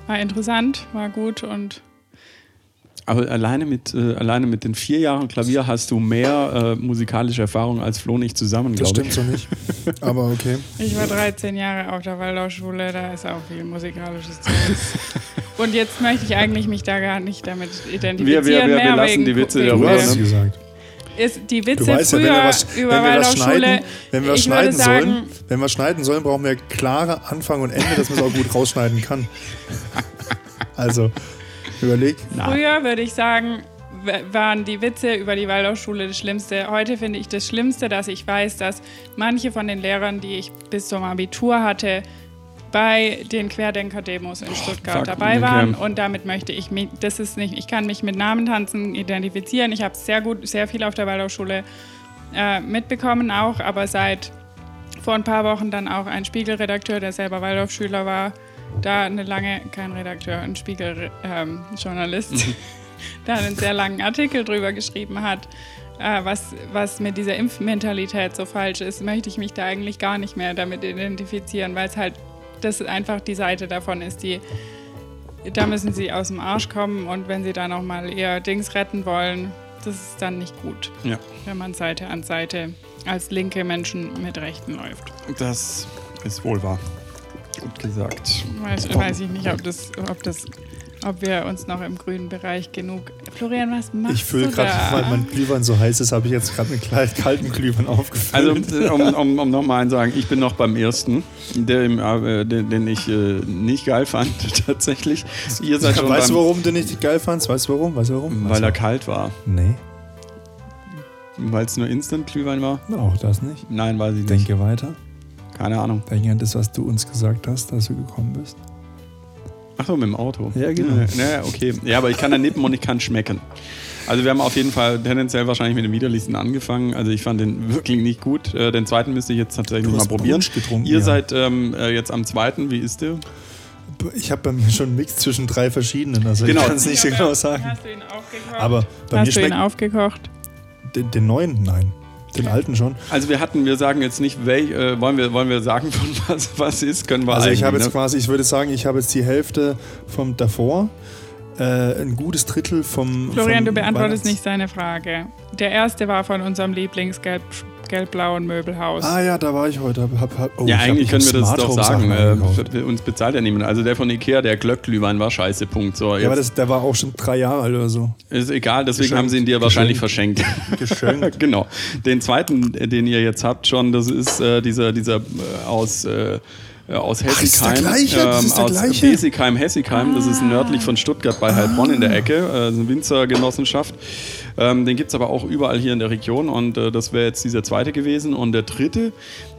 War interessant, war gut und Aber alleine mit, äh, alleine mit den vier Jahren Klavier hast du mehr äh, musikalische Erfahrung als Flo und ich zusammen, Das glaube stimmt ich. so nicht. Aber okay. ich war 13 Jahre auf der Waldorfschule, da ist auch viel musikalisches Zeugs. Und jetzt möchte ich eigentlich mich da gar nicht damit identifizieren. Wir- wir- wir- wir lassen wegen- die Witze Du darüber, der- hast es ne? gesagt. Ist die Witze Du weißt ja, früher wenn wir was, über wenn wir was Waldorfschule. schneiden, wenn wir was ich schneiden würde sagen, sollen, wenn wir schneiden sollen, brauchen wir klare Anfang und Ende, dass man es auch gut rausschneiden kann. Also, überleg. Früher würde ich sagen, waren die Witze über die Waldorfschule das Schlimmste. Heute finde ich das Schlimmste, dass ich weiß, dass manche von den Lehrern, die ich bis zum Abitur hatte, bei den Querdenker-Demos in Stuttgart fuck, dabei okay. waren. Und damit möchte ich mich, das ist nicht, ich kann mich mit Namen tanzen identifizieren. Ich habe sehr gut, sehr viel auf der Waldorfschule äh, mitbekommen auch, aber seit vor ein paar Wochen dann auch ein Spiegelredakteur, der selber Waldorfschüler war, da eine lange, kein Redakteur, ein Spiegeljournalist, Mhm. da einen sehr langen Artikel drüber geschrieben hat, äh, was, was mit dieser Impfmentalität so falsch ist, möchte ich mich da eigentlich gar nicht mehr damit identifizieren, weil es halt, das einfach die Seite davon ist, die, da müssen sie aus dem Arsch kommen und wenn sie da nochmal ihr Dings retten wollen, das ist dann nicht gut, Ja, wenn man Seite an Seite als linke Menschen mit Rechten läuft. das ist wohl wahr. Gut gesagt. Weiß, weiß ich nicht, ob, das, ob, das, ob wir uns noch im grünen Bereich genug Florian, was machst Ich fühle du gerade, da? weil mein Glühwein so heiß ist, habe ich jetzt gerade einen kalt- kalten Glühwein aufgefüllt. Also, um, um, um nochmal zu sagen, ich bin noch beim ersten, äh, den, den ich äh, nicht geil fand, tatsächlich. Ihr seid schon weißt du, warum du nicht geil fandst? Weißt du warum? Weißt du warum? weil er kalt war. nee, Weil es nur Instant-Glühwein war? auch das nicht. Nein, weiß ich nicht. Denke weiter. Keine Ahnung. Denke an das, was du uns gesagt hast, als du gekommen bist. Ach so, mit dem Auto. Ja, genau. Ja, okay. Ja, aber ich kann da nippen und ich kann schmecken. Also wir haben auf jeden Fall tendenziell wahrscheinlich mit dem widerlichsten angefangen. Also ich fand den wirklich nicht gut. Äh, Den zweiten müsste ich jetzt tatsächlich Du mal probieren. Ihr ja. seid ähm, äh, jetzt am zweiten. Wie ist der? Ich habe bei mir schon einen Mix zwischen drei verschiedenen, also Genau. ich kann es nicht so genau sagen. Hast du ihn aufgekocht? Aber bei mir Hast du ihn aufgekocht? den, den neuen, nein. Den alten schon. Also wir hatten, wir sagen jetzt nicht, welch, äh, wollen, wir, wollen wir sagen, von was was ist, können wir Also ich habe jetzt ne? quasi, ich würde sagen, ich habe jetzt die Hälfte vom davor, äh, ein gutes Drittel vom. Florian, vom du beantwortest Weihnachts- nicht seine Frage. Der erste war von unserem Lieblings-gelb-blauen Möbelhaus. Ah ja, da war ich heute. Hab, hab, hab, oh, Ja, eigentlich ich können wir das doch sagen. Äh, uns bezahlt ja niemand. Also der von Ikea, der Glöckglühwein war scheiße, Punkt. So, ja, aber jetzt das, der war auch schon drei Jahre alt oder so. ist egal, deswegen Geschenkt. haben sie ihn dir wahrscheinlich verschenkt. Geschenkt. genau. Den zweiten, den ihr jetzt habt schon, das ist äh, dieser, dieser äh, aus, äh, aus Ach, ist der Hessigheim. gleiche? Das ist der aus gleiche? Besigheim, Hessigheim. Das ist nördlich von Stuttgart bei Heilbronn in der Ecke. Äh, das ist eine Winzergenossenschaft. Ähm, den gibt es aber auch überall hier in der Region und äh, das wäre jetzt dieser zweite gewesen. Und der dritte,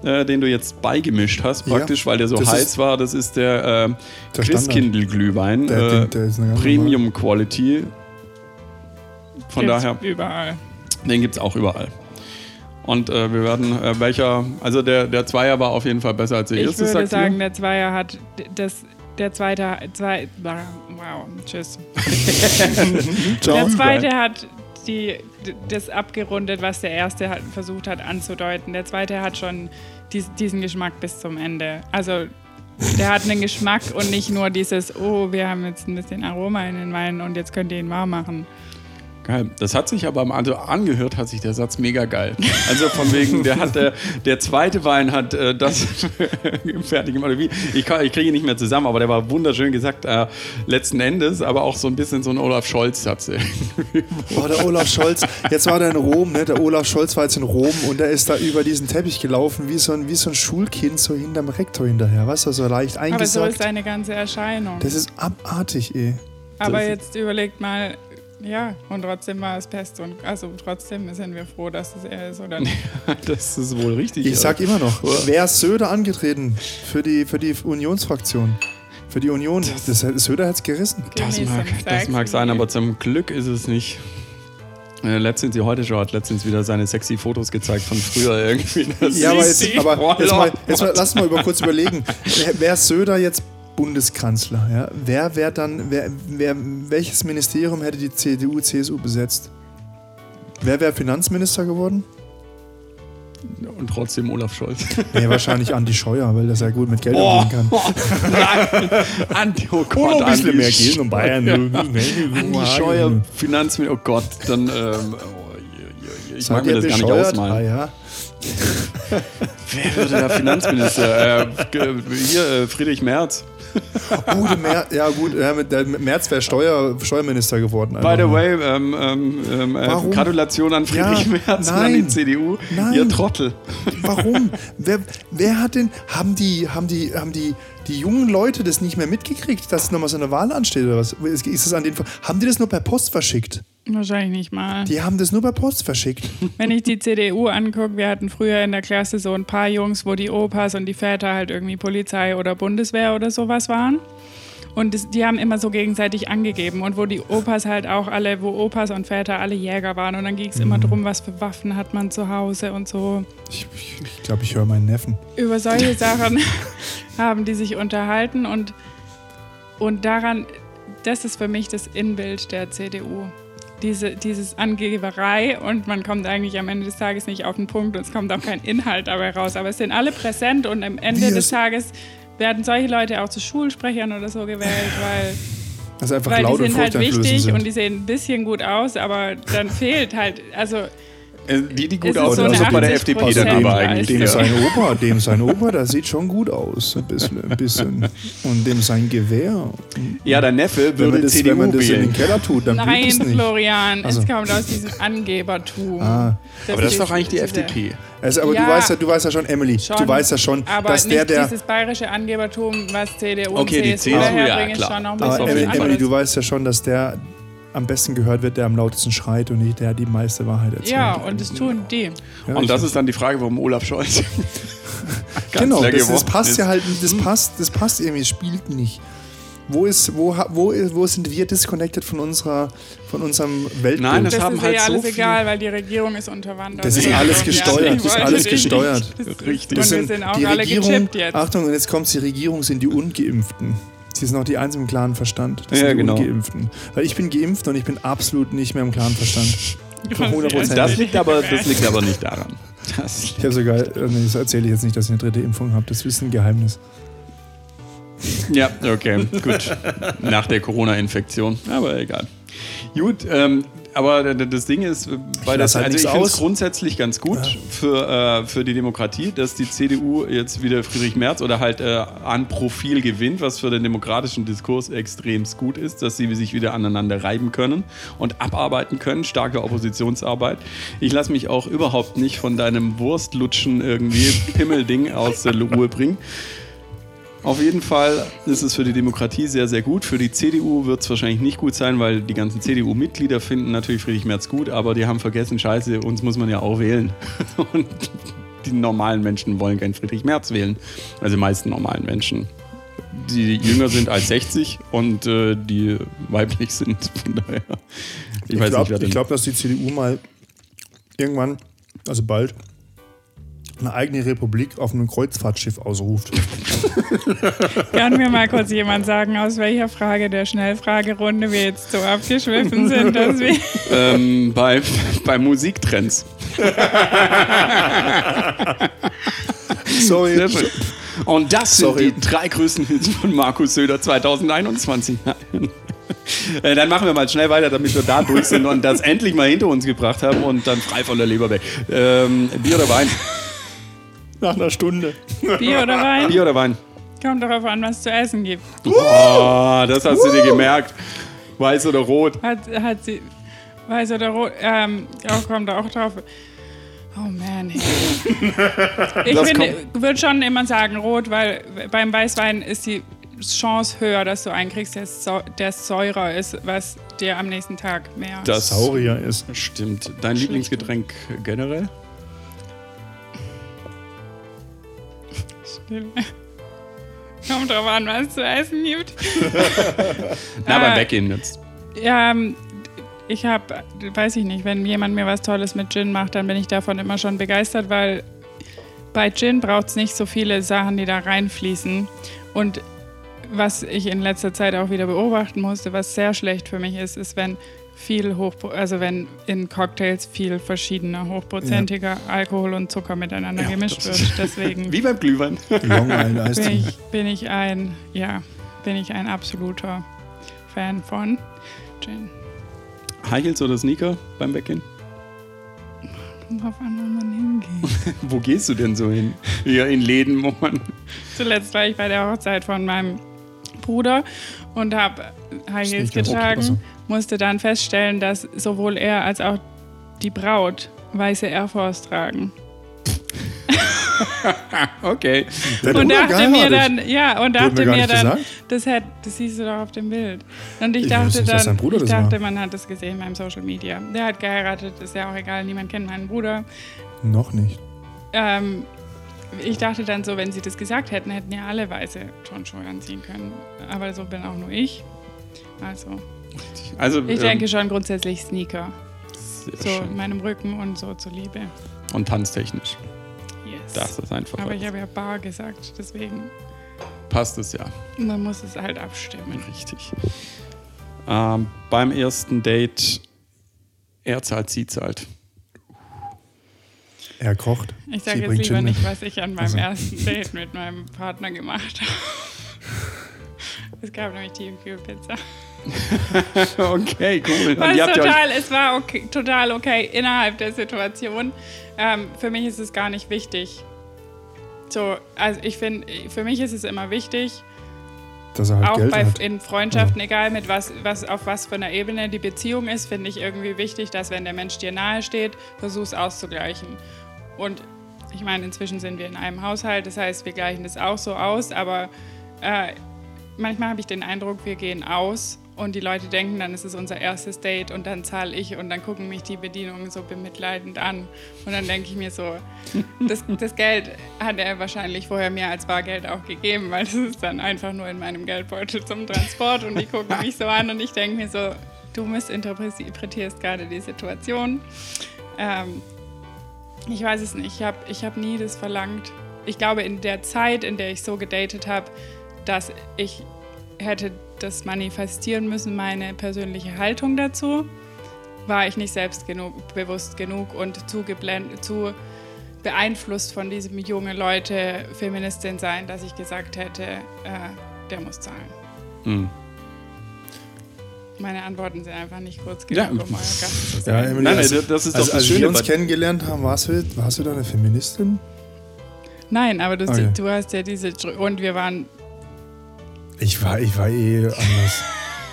äh, den du jetzt beigemischt hast, Ja, praktisch, weil der so heiß ist- war, das ist der, äh, Der Christkindl-Glühwein. Der- äh, der- Premium Quality. Von Gibt's daher. Überall. Den gibt es auch überall. Und äh, wir werden, äh, welcher, also der, der Zweier war auf jeden Fall besser als der Ich erste, würde sagt sagen, ihr? der Zweier hat das. Der zweite, zwei, wow, tschüss. Ciao. Der zweite hat die, das abgerundet, was der erste hat, versucht hat anzudeuten. Der zweite hat schon dies, diesen Geschmack bis zum Ende. Also der hat einen Geschmack und nicht nur dieses, oh, wir haben jetzt ein bisschen Aroma in den Wein und jetzt könnt ihr ihn warm machen. Geil. Das hat sich aber, also angehört hat sich der Satz mega geil. Also von wegen, der hat, äh, der zweite Wein hat äh, das fertig gemacht. Wie? Ich, kann- ich kriege ihn nicht mehr zusammen, aber der war wunderschön gesagt, äh, letzten Endes, aber auch so ein bisschen so ein Olaf Scholz-Satz. Oh, der Olaf Scholz. Jetzt war der in Rom, ne? Der Olaf Scholz war jetzt in Rom und der ist da über diesen Teppich gelaufen, wie so ein, wie so ein Schulkind, so hinterm Rektor hinterher. Weißt du, so leicht Aber so ist seine ganze Erscheinung. das ist abartig, eh. Aber jetzt überlegt mal, ja, und trotzdem war es Pest. Und also trotzdem sind wir froh, dass es er ist, oder nicht? Das ist wohl richtig. Ich sag immer noch, wer ist Söder angetreten für die, für die Unionsfraktion? Für die Union. Das, Söder hat's gerissen. Das mag, das mag sein, aber zum Glück ist es nicht. Äh, letztens, die heute schon hat letztens wieder seine sexy Fotos gezeigt von früher irgendwie. Das Ja, aber jetzt, aber jetzt, mal, jetzt mal, lass mal über kurz überlegen. Ist Söder jetzt Bundeskanzler? Ja? Wer wäre dann, wer, wer, welches Ministerium hätte die CDU, CSU besetzt? Wer wäre Finanzminister geworden? Und trotzdem Olaf Scholz. Nee, wahrscheinlich Andi Scheuer, weil das ja gut mit Geld Oh, umgehen kann. nein. Andi, oh Gott, Andi, gehen um Bayern. Andi Scheuer, Finanzminister, oh Gott, dann, ähm, oh, je, je, je. ich mag Seid mir ihr das gar nicht bescheuert? ausmalen. Ah, ja. Wer würde der Finanzminister? äh, hier, äh, Friedrich Merz. Oh, der Mer ja gut, ja, mit, der Merz wäre Steuer, Steuerminister geworden. By the way, ähm, ähm, ähm, äh? Gratulation an Friedrich Ja, Merz und an die nein, CDU. nein. Ihr Trottel. Warum? wer, wer hat denn, haben die, haben die, haben die, die jungen Leute das nicht mehr mitgekriegt, dass nochmal so eine Wahl ansteht oder was? Ist ist es an den, haben die das nur per Post verschickt? Wahrscheinlich nicht mal. Die haben das nur per Post verschickt. Wenn ich die CDU angucke, wir hatten früher in der Klasse so ein paar Jungs, wo die Opas und die Väter halt irgendwie Polizei oder Bundeswehr oder sowas waren. Und das, die haben immer so gegenseitig angegeben. Und wo die Opas halt auch alle, wo Opas und Väter alle Jäger waren. Und dann ging es immer drum, was für Waffen hat man zu Hause und so. Ich glaube, ich, ich, glaub, ich höre meinen Neffen. Über solche Sachen haben die sich unterhalten. Und, und daran, das ist für mich das Inbild der CDU. Diese, dieses Angeberei und man kommt eigentlich am Ende des Tages nicht auf den Punkt und es kommt auch kein Inhalt dabei raus. Aber es sind alle präsent und am Ende Wir des Tages werden solche Leute auch zu Schulsprechern oder so gewählt, weil, Das ist einfach weil laut die und sind halt furchteinflößend wichtig sind. und die sehen ein bisschen gut aus, aber dann fehlt halt, also Die, die gut aussehen, so das eine ist bei der FDP 80% dann aber eigentlich. Dem Ja. sein Opa, dem sein Opa, der sieht schon gut aus, ein bisschen. Ein bisschen. Und dem sein Gewehr. ja, der Neffe Wenn man würde das, CDU wenn man das in den. Keller tut, dann Nein, es nicht. Florian, Also. es kommt aus diesem Angebertum. Ah. Aber das ist doch eigentlich die FDP. Also, aber Ja. du weißt ja, du weißt ja schon, Emily, Schon, du weißt ja schon, aber dass der, der. dieses bayerische Angebertum, was CDU Okay, und die CSU CSU, ja, daherbringen, ist klar. schon noch ein Das Aber Emily. Emily, du weißt ja schon, dass der am besten gehört wird, der am lautesten schreit und nicht der, die meiste Wahrheit erzählt. Ja, und das tun die. Ja, Und das ist dann die Frage, warum Olaf Scholz Genau, das, das passt ist. ja halt, das passt, das passt irgendwie, es spielt nicht. Wo ist, wo, wo, wo sind wir disconnected von unserer, von unserem Weltbild? Nein, das Das haben ist halt ja so alles viel- egal, weil die Regierung ist unterwandert. Das ist alles gesteuert, das ist alles gesteuert. Das ist- Richtig. Und wir sind auch die alle Regierung, gechippt jetzt. Achtung, und jetzt kommt die Regierung, sind die Ungeimpften. Sie sind noch die einzigen im klaren Verstand. Das Ja, sind die genau. Ungeimpften. Weil ich bin geimpft und ich bin absolut nicht mehr im klaren Verstand. Von 100%. Das liegt aber, das liegt aber nicht daran. Das Ich habe sogar, äh, nee, das erzähle ich jetzt nicht, dass ich eine dritte Impfung habe. Das ist ein Geheimnis. Ja, okay, gut. Nach der Corona-Infektion, aber egal. Gut, ähm, aber das Ding ist, äh, bei lass das, halt also ich finde es grundsätzlich ganz gut für, äh, für die Demokratie, dass die CDU jetzt wieder Friedrich Merz oder halt äh, an Profil gewinnt, was für den demokratischen Diskurs extrem gut ist, dass sie sich wieder aneinander reiben können und abarbeiten können, starke Oppositionsarbeit. Ich lasse mich auch überhaupt nicht von deinem Wurstlutschen irgendwie Pimmelding aus der Ruhe bringen. Auf jeden Fall ist es für die Demokratie sehr, sehr gut. Für die CDU wird es wahrscheinlich nicht gut sein, weil die ganzen CDU-Mitglieder finden natürlich Friedrich Merz gut, aber die haben vergessen, scheiße, uns muss man ja auch wählen. Und die normalen Menschen wollen keinen Friedrich Merz wählen. Also die meisten normalen Menschen. Die jünger sind als 60 und äh, die weiblich sind. Von daher. Ich, Ich glaube, glaub, dass die CDU mal irgendwann, also bald, eine eigene Republik auf einem Kreuzfahrtschiff ausruft. Kann mir mal kurz jemand sagen, aus welcher Frage der Schnellfragerunde wir jetzt so abgeschwiffen sind, dass wir. ähm, bei, bei Musiktrends. Sorry. Sehr schön. Und das sind Sorry. die drei größten Hits von Markus Söder 2021. Äh, Dann machen wir mal schnell weiter, damit wir da durch sind und das endlich mal hinter uns gebracht haben und dann frei von der Leber weg. Ähm, Bier oder Wein? Nach einer Stunde. Bier oder Wein? Bier oder Wein? Kommt darauf an, was es zu essen gibt. Oh, das hast du dir gemerkt. Weiß oder rot? Hat, hat sie. Weiß oder rot? Ähm, auch kommt auch drauf. Oh man. Ich würde schon immer sagen rot, weil beim Weißwein ist die Chance höher, dass du einen kriegst, der, sau- der säurer ist, was dir am nächsten Tag mehr. Das Saurier ist. stimmt. Dein Lieblingsgetränk generell? Kommt drauf an, was es zu essen gibt. Na, beim Äh, Weggehen jetzt. Ja, ähm, ich habe, weiß ich nicht, wenn jemand mir was Tolles mit Gin macht, dann bin ich davon immer schon begeistert, weil bei Gin braucht es nicht so viele Sachen, die da reinfließen. Und was ich in letzter Zeit auch wieder beobachten musste, was sehr schlecht für mich ist, ist, wenn viel hoch, also wenn in Cocktails viel verschiedener hochprozentiger Alkohol und Zucker miteinander Ja, gemischt wird. Deswegen Wie beim Glühwein. Long Island Iced bin ich, bin ich ein, ja, bin ich ein absoluter Fan von Gin. High Heels oder Sneaker beim Weggehen? Kommt drauf an, wo man hingeht. Wo gehst du denn so hin? Ja, in Läden, wo man. Zuletzt war ich bei der Hochzeit von meinem Bruder und habe High Heels getragen, Also. musste dann feststellen, dass sowohl er als auch die Braut weiße Air Force tragen. Okay. Der und dachte mir dann, ja, und dachte mir mir dann, gesagt. das, hat, das siehst du doch auf dem Bild. Und ich, Ich dachte nicht, dann, ich dachte, war. man hat das gesehen beim Social Media. Der hat geheiratet, ist ja auch egal, niemand kennt meinen Bruder. Noch nicht. Ähm, ich dachte dann so, wenn sie das gesagt hätten, hätten ja alle weiße Turnschuhe anziehen können. Aber so bin auch nur ich. Also, Also, ich ähm, denke schon grundsätzlich Sneaker. So schön. in meinem Rücken und so zur Liebe. Und tanztechnisch. Yes. Das ist einfach. Aber ich habe ja Bar gesagt, deswegen Passt es ja. man muss es halt abstimmen. Richtig. Ähm, beim ersten Date, er zahlt, sie zahlt. Er kocht. Ich sage jetzt lieber nicht, was ich an meinem Also. ersten Date mit meinem Partner gemacht habe. Es gab nämlich Tiefkühlpizza. okay, cool. War Und ja euch, total, es war okay, total okay innerhalb der Situation. Ähm, für mich ist es gar nicht wichtig. So, also ich finde, für mich ist es immer wichtig, Dass er halt auch Geld bei, hat. in Freundschaften, egal mit was, was, auf was für einer Ebene die Beziehung ist, finde ich irgendwie wichtig, dass wenn der Mensch dir nahe steht, versuch's auszugleichen. Und ich meine, inzwischen sind wir in einem Haushalt, das heißt, wir gleichen das auch so aus, aber äh, manchmal habe ich den Eindruck, wir gehen aus und die Leute denken, dann ist es unser erstes Date und dann zahle ich und dann gucken mich die Bedienungen so bemitleidend an. Und dann denke ich mir so, das, das Geld hat er wahrscheinlich vorher mir als Bargeld auch gegeben, weil das ist dann einfach nur in meinem Geldbeutel zum Transport und die gucken mich so an und ich denke mir so, du missinterpretierst gerade die Situation. Ähm, ich weiß es nicht, ich habe ich hab nie das verlangt. Ich glaube, in der Zeit, in der ich so gedatet habe, dass ich hätte das manifestieren müssen, meine persönliche Haltung dazu, war ich nicht selbst genug, bewusst genug und zu, geblendet, zu beeinflusst von diesem junge Leute Feministin sein, dass ich gesagt hätte, äh, der muss zahlen. Hm. Meine Antworten sind einfach nicht kurz Ja. genug, um euer Gast zu Ja. Emily, Nein, nein, also, das ist doch also, das als Schöne wir uns kennengelernt haben, warst du, warst du da eine Feministin? Nein, aber du, Okay. du hast ja diese... Und wir waren... Ich war, ich war eh anders.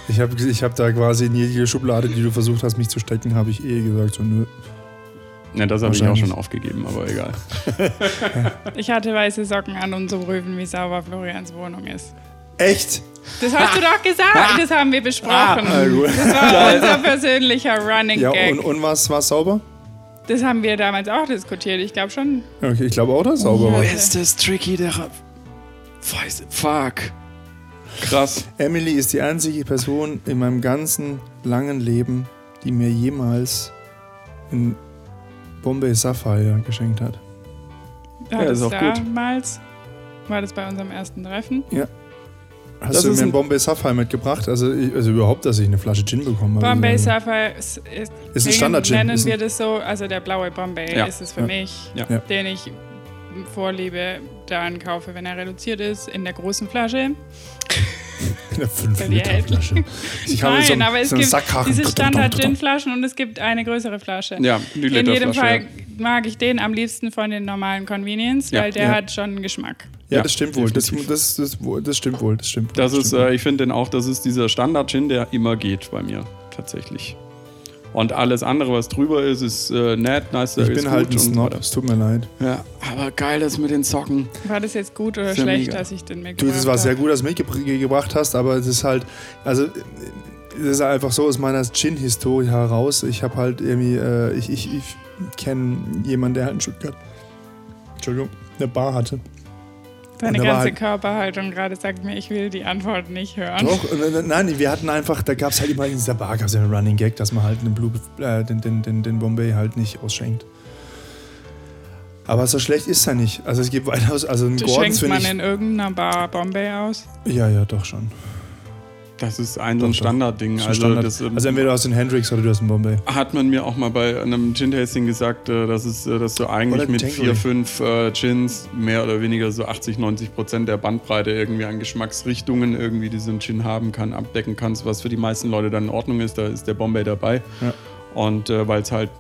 Ich habe ich hab da quasi in jede Schublade, die du versucht hast, mich zu stecken, habe ich eh gesagt, so nö. Ja, das habe ich auch schon aufgegeben, aber egal. Ich hatte weiße Socken an, um zu prüfen, wie sauber Florians Wohnung ist. Echt? Das hast du doch gesagt. Das haben wir besprochen. Ah. Das war unser persönlicher Running Ja, Gag. und, und was war sauber? Das haben wir damals auch diskutiert. Ich glaube schon. Okay, ich glaube auch, dass es sauber Ja. war. ist das tricky, der Ra- Weiß, fuck. Krass. Emily ist die einzige Person in meinem ganzen langen Leben, die mir jemals ein Bombay Sapphire geschenkt hat. War Ja, das ist auch gut. damals? War das bei unserem ersten Treffen? Hast Das du mir ein- Bombay Sapphire mitgebracht? Also, ich, also überhaupt, dass ich eine Flasche Gin bekommen habe. Bombay Also, Sapphire ist, ist, Ist ein Standard-Gin. Nennen Ist ein- wir das so. Also der blaue Bombay Ja. ist es für Ja. mich, Ja. Ja. den ich vorliebe, dann kaufe, wenn er reduziert ist, in der großen Flasche. Eine 5 Weil die Liter hält. Flasche. Ich habe Nein, so einen, aber es so gibt diese Standard-Gin-Flaschen und es gibt eine größere Flasche. Ja, die In jedem Fall ja. mag ich den am liebsten von den normalen Convenience, Ja. weil der Ja. hat schon einen Geschmack. Ja, Ja, das stimmt wohl. Das, das, das, das stimmt wohl. Das stimmt. Das das ist, stimmt wohl. äh, ich finde den auch, das ist dieser Standard-Gin, der immer geht bei mir, tatsächlich. Und alles andere, was drüber ist, ist äh, nett, nice, ich bin halt ein Snob. Es tut mir leid. Ja, aber geil, das mit den Socken. War das jetzt gut oder schlecht, mega. dass ich den Du, mitgebracht das war sehr habe? gut, dass du mitgebracht hast, aber es ist halt, also es ist einfach so aus meiner Gin-Historie heraus. Ich habe halt irgendwie, äh, ich, ich, ich kenne jemanden, der halt in Stuttgart, Entschuldigung, eine Bar hatte. Deine ganze halt- Körperhaltung gerade sagt mir, ich will die Antwort nicht hören. Doch, und, äh, nein, wir hatten einfach, da gab es halt immer in dieser Bar gab es einen Running Gag, dass man halt den, Blue, äh, den, den, den, den Bombay halt nicht ausschenkt. Aber so schlecht ist er nicht. Also es gibt weitaus, also ein Das Gordons schenkt finde man ich. in irgendeiner Bar Bombay aus. Ja, ja, doch schon. Das ist ein so ein. Standardding. Also, Standard. das ähm, also entweder aus den Hendrix oder du hast den Bombay. hat man mir auch mal bei einem Gin-Tasting gesagt, äh, dass, es, äh, dass du eigentlich mit vier, fünf äh, Gins mehr oder weniger so 80, 90 Prozent der Bandbreite irgendwie an Geschmacksrichtungen irgendwie, die so ein Gin haben kann, abdecken kannst, was für die meisten Leute dann in Ordnung ist. Da ist der Bombay dabei. Ja. Und äh, weil es halt,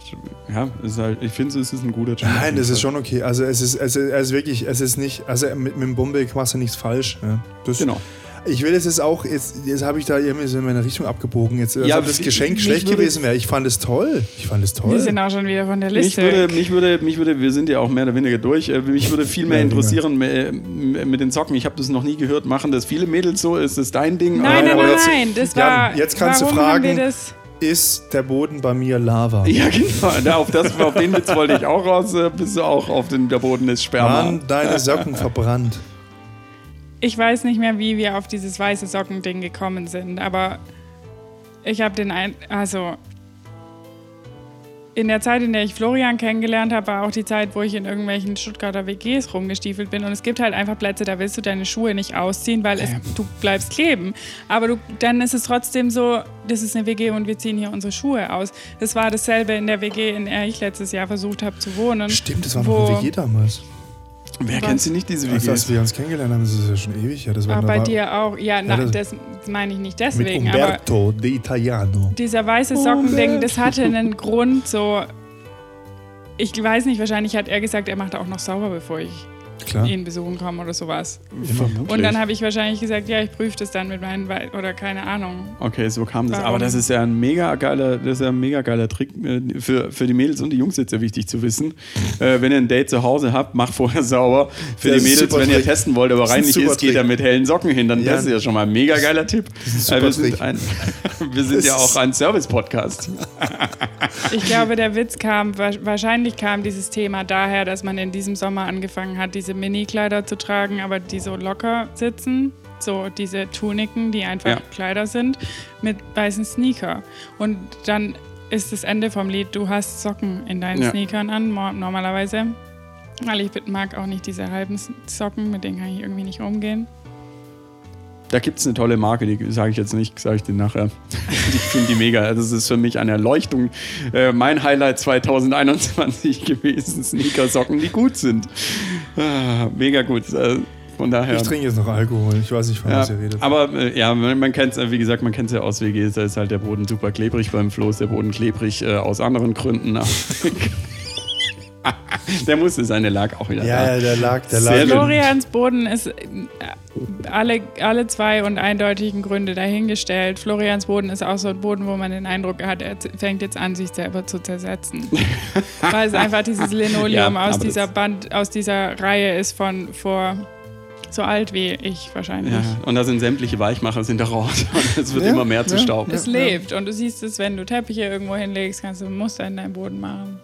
ja, ist halt, ich finde, es ist ein guter Gin. Nein, das ist schon okay. Also es ist, es ist, es ist wirklich, es ist nicht, also mit, mit dem Bombay machst du nichts falsch. Ja. Das, Genau. Ich will es jetzt auch, jetzt, jetzt habe ich da irgendwie so in meine Richtung abgebogen. Jetzt, als Ja, ob das Geschenk mich schlecht würde- gewesen wäre. Ich fand es toll. Ich fand es toll. Wir sind auch schon wieder von der Mich Liste. würde, weg. mich, würde, mich würde, wir sind ja auch mehr oder weniger durch, äh, mich würde viel mehr Ja, interessieren mit den Socken. Ich habe das noch nie gehört. Machen das viele Mädels so? Ist das dein Ding? Nein, Äh, nein, nein, jetzt- nein. Das Jan, war. jetzt kannst du warum fragen- Haben wir das, ist der Boden bei mir Lava? Ja, genau. Auf, das, auf den Witz wollte ich auch raus. äh, Bist du auch auf den, der Boden ist Sperma. Waren deine Socken verbrannt? Ich weiß nicht mehr, wie wir auf dieses weiße Socken-Ding gekommen sind, aber ich habe den ein. Also. In der Zeit, in der ich Florian kennengelernt habe, war auch die Zeit, wo ich in irgendwelchen Stuttgarter WGs rumgestiefelt bin. Und es gibt halt einfach Plätze, da willst du deine Schuhe nicht ausziehen, weil es, du bleibst kleben. Aber du, dann ist es trotzdem so, das ist eine WG und wir ziehen hier unsere Schuhe aus. Das war dasselbe in der WG, in der ich letztes Jahr versucht habe zu wohnen. Stimmt, das war noch ein WG damals. Wer kennt sie nicht, diese Also, als WGs? wir uns kennengelernt haben, das ist ja schon ewig. Ja, das war, Aber da bei dir auch. Ja, na, das- das meine ich nicht mit deswegen. Aber Umberto de Italiano. dieser weiße Sockending, das hatte einen Grund, so. Ich weiß nicht, wahrscheinlich hat er gesagt, er macht auch noch sauber, bevor ich Klar. ihn besuchen komme oder sowas. Vermutlich. Und dann habe ich wahrscheinlich gesagt, ja, ich prüfe das dann mit meinen, Wei- oder keine Ahnung. Okay, so kam das. Warum? Aber das ist ja ein mega geiler, das ist ja ein mega geiler Trick äh, für, für die Mädels und die Jungs jetzt ja wichtig zu wissen. Äh, wenn ihr ein Date zu Hause habt, macht vorher sauber. Für Das die Mädels, wenn ihr Trick. testen wollt, aber Das ist ein reinlich super ist, geht er mit hellen Socken hin. Dann Ja. das ist ja schon mal ein mega geiler Tipp. Äh, wir sind, ein, wir sind ja auch ein Service-Podcast. Ich glaube, der Witz kam, wa- wahrscheinlich kam dieses Thema daher, dass man in diesem Sommer angefangen hat, diese Mini-Kleider zu tragen, aber die so locker sitzen. So diese Tuniken, die einfach Ja. Kleider sind, mit weißen Sneaker. Und dann ist das Ende vom Lied, du hast Socken in deinen Ja. Sneakern an, normalerweise. Weil ich mag auch nicht diese halben Socken, mit denen kann ich irgendwie nicht umgehen. Da gibt es eine tolle Marke, die sage ich jetzt nicht, sage ich dir nachher. Ich finde die mega. Also Das ist für mich eine Erleuchtung. Äh, mein Highlight 2021 gewesen, Sneakersocken, die gut sind. Ah, mega gut. Äh, von daher. Ich trinke jetzt noch Alkohol. Ich weiß nicht, von Ja, was ihr redet. aber äh, ja, man, kennt es, wie gesagt, man kennt es ja aus WGs, da ist halt der Boden super klebrig beim Flo, ist der Boden klebrig äh, aus anderen Gründen. der musste sein, der lag auch wieder ja, da. ja, der lag, der lag. Florians Boden ist äh, alle, alle zwei und eindeutigen Gründe dahingestellt. Florians Boden ist auch so ein Boden, wo man den Eindruck hat, er fängt jetzt an, sich selber zu zersetzen. Weil es einfach dieses Linoleum Ja, aus dieser Band, aus dieser Reihe ist von vor so alt wie ich wahrscheinlich. Ja, und da sind sämtliche Weichmacher sind da raus. Und es wird Ja, immer mehr zu ja, Staub. Es lebt und du siehst es, wenn du Teppiche irgendwo hinlegst, kannst du ein Muster in deinem Boden machen.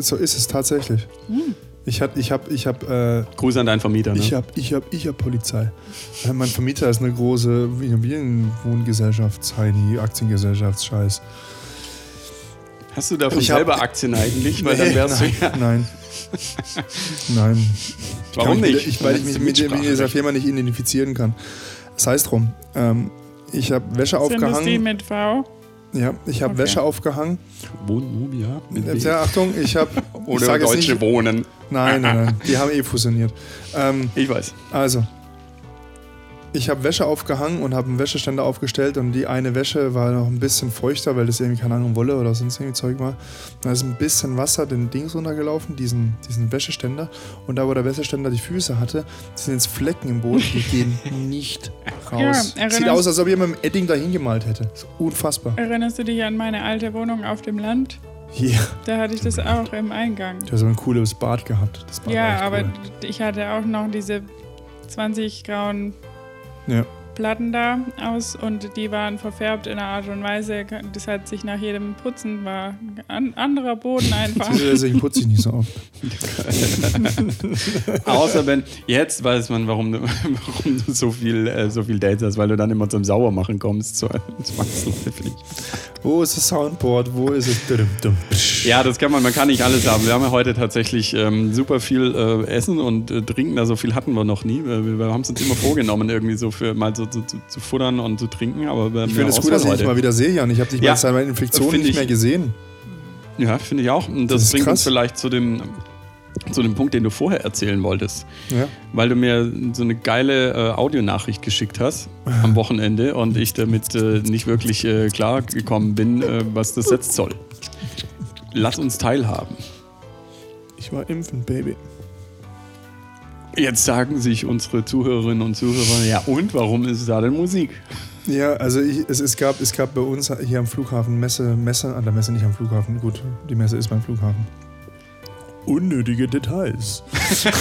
So ist es tatsächlich. Hm. Ich hab, ich hab, ich hab, äh, Gruß an deinen Vermieter. Ne? ich hab, ich hab, ich hab Polizei. Äh, mein Vermieter ist eine große Immobilienwohngesellschaft, Heini, Aktiengesellschaft, Scheiß. Hast du davon Ich hab- selber Aktien eigentlich? Weil dann Nee, wärst nein, du ja. nein. nein. Warum nicht? mit- Ich, weil ich mich mit, mit dieser Firma nicht identifizieren kann. Sei es drum. Ähm, ich habe Wäsche Sind das die aufgehangen. mit V? Ja, ich habe Okay. Wäsche aufgehangen. Wohnmobil, mit W. Ja, Achtung, ich habe. ich Oder jetzt Deutsche nicht, Wohnen. Nein, nein, nein. Die haben eh fusioniert. Ähm, Ich weiß. also, ich habe Wäsche aufgehangen und habe einen Wäscheständer aufgestellt und die eine Wäsche war noch ein bisschen feuchter, weil das irgendwie keine Ahnung Wolle oder sonst irgendwie Zeug war. Da ist ein bisschen Wasser den Dings runtergelaufen, diesen, diesen Wäscheständer. Und da, wo der Wäscheständer die Füße hatte, sind jetzt Flecken im Boden, die gehen nicht raus. Ja, Sieht aus, als ob jemand mit dem Edding dahin gemalt hätte. Ist unfassbar. Erinnerst du dich an meine alte Wohnung auf dem Land? Hier. Da hatte ich das auch im Eingang. Du hast so ein cooles Bad gehabt. Bad Ja, aber cool. ich hatte auch noch diese 20 grauen Ja. Platten da aus und die waren verfärbt in einer Art und Weise. Das hat sich nach jedem Putzen war ein anderer Boden einfach. Deswegen putze ich nicht so oft. Außer wenn, jetzt weiß man, warum du, warum du so, viel, äh, so viel Dates hast, weil du dann immer zum Sauermachen kommst. Zu, zwangsläufig. Wo ist das Soundboard? Wo ist es? Ja, das kann man, man kann nicht alles haben. Wir haben ja heute tatsächlich ähm, super viel äh, Essen und äh, Trinken, also so viel hatten wir noch nie. Wir, wir haben es uns immer vorgenommen, irgendwie so für mal so, so, zu, zu futtern und zu trinken, aber Ich finde es gut, dass ich dich mal wieder sehe, Jan. Ich habe dich Ja, seit meiner Infektion nicht ich- mehr gesehen. Ja, finde ich auch. Und das, Das bringt uns krass. vielleicht zu dem, zu dem Punkt, den du vorher erzählen wolltest. Ja. Weil du mir so eine geile äh, Audionachricht geschickt hast am Wochenende und ich damit äh, nicht wirklich äh, klar gekommen bin, äh, was das jetzt soll. Lass uns teilhaben. Ich war impfen, Baby. Jetzt sagen sich unsere Zuhörerinnen und Zuhörer, ja und, warum ist da denn Musik? Ja, also ich, es, es, gab, es gab bei uns hier am Flughafen Messe, Messe, an der Messe nicht am Flughafen, gut, die Messe ist beim Flughafen. Unnötige Details.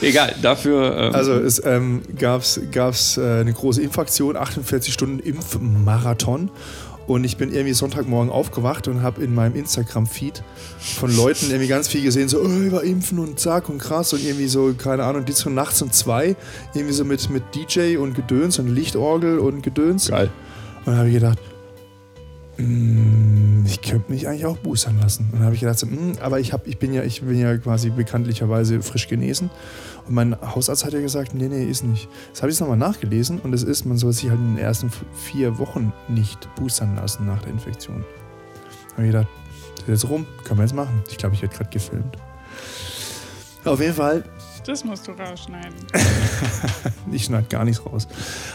Egal, dafür. ähm, Also es ähm, gab es äh, eine große Impfaktion, 48 Stunden Impfmarathon. Und ich bin irgendwie Sonntagmorgen aufgewacht und habe in meinem Instagram-Feed von Leuten irgendwie ganz viel gesehen, so, oh, war impfen und zack und krass und irgendwie so, keine Ahnung, die so nachts um zwei, irgendwie so mit, mit DJ und Gedöns und Lichtorgel und Gedöns. geil. Und dann habe ich gedacht, mm, ich könnte mich eigentlich auch boostern lassen. Und dann habe ich gedacht, so, mm, aber ich, hab, ich, bin ja, ich bin ja quasi bekanntlicherweise frisch genesen. Und mein Hausarzt hat ja gesagt, nee, nee, ist nicht. Das habe ich jetzt nochmal nachgelesen und es ist, man soll sich halt in den ersten vier Wochen nicht boostern lassen nach der Infektion. Da habe ich gedacht, das ist jetzt rum, können wir jetzt machen. Ich glaube, ich werde gerade gefilmt. Auf jeden Fall, Das musst du rausschneiden. ich schneide gar nichts raus.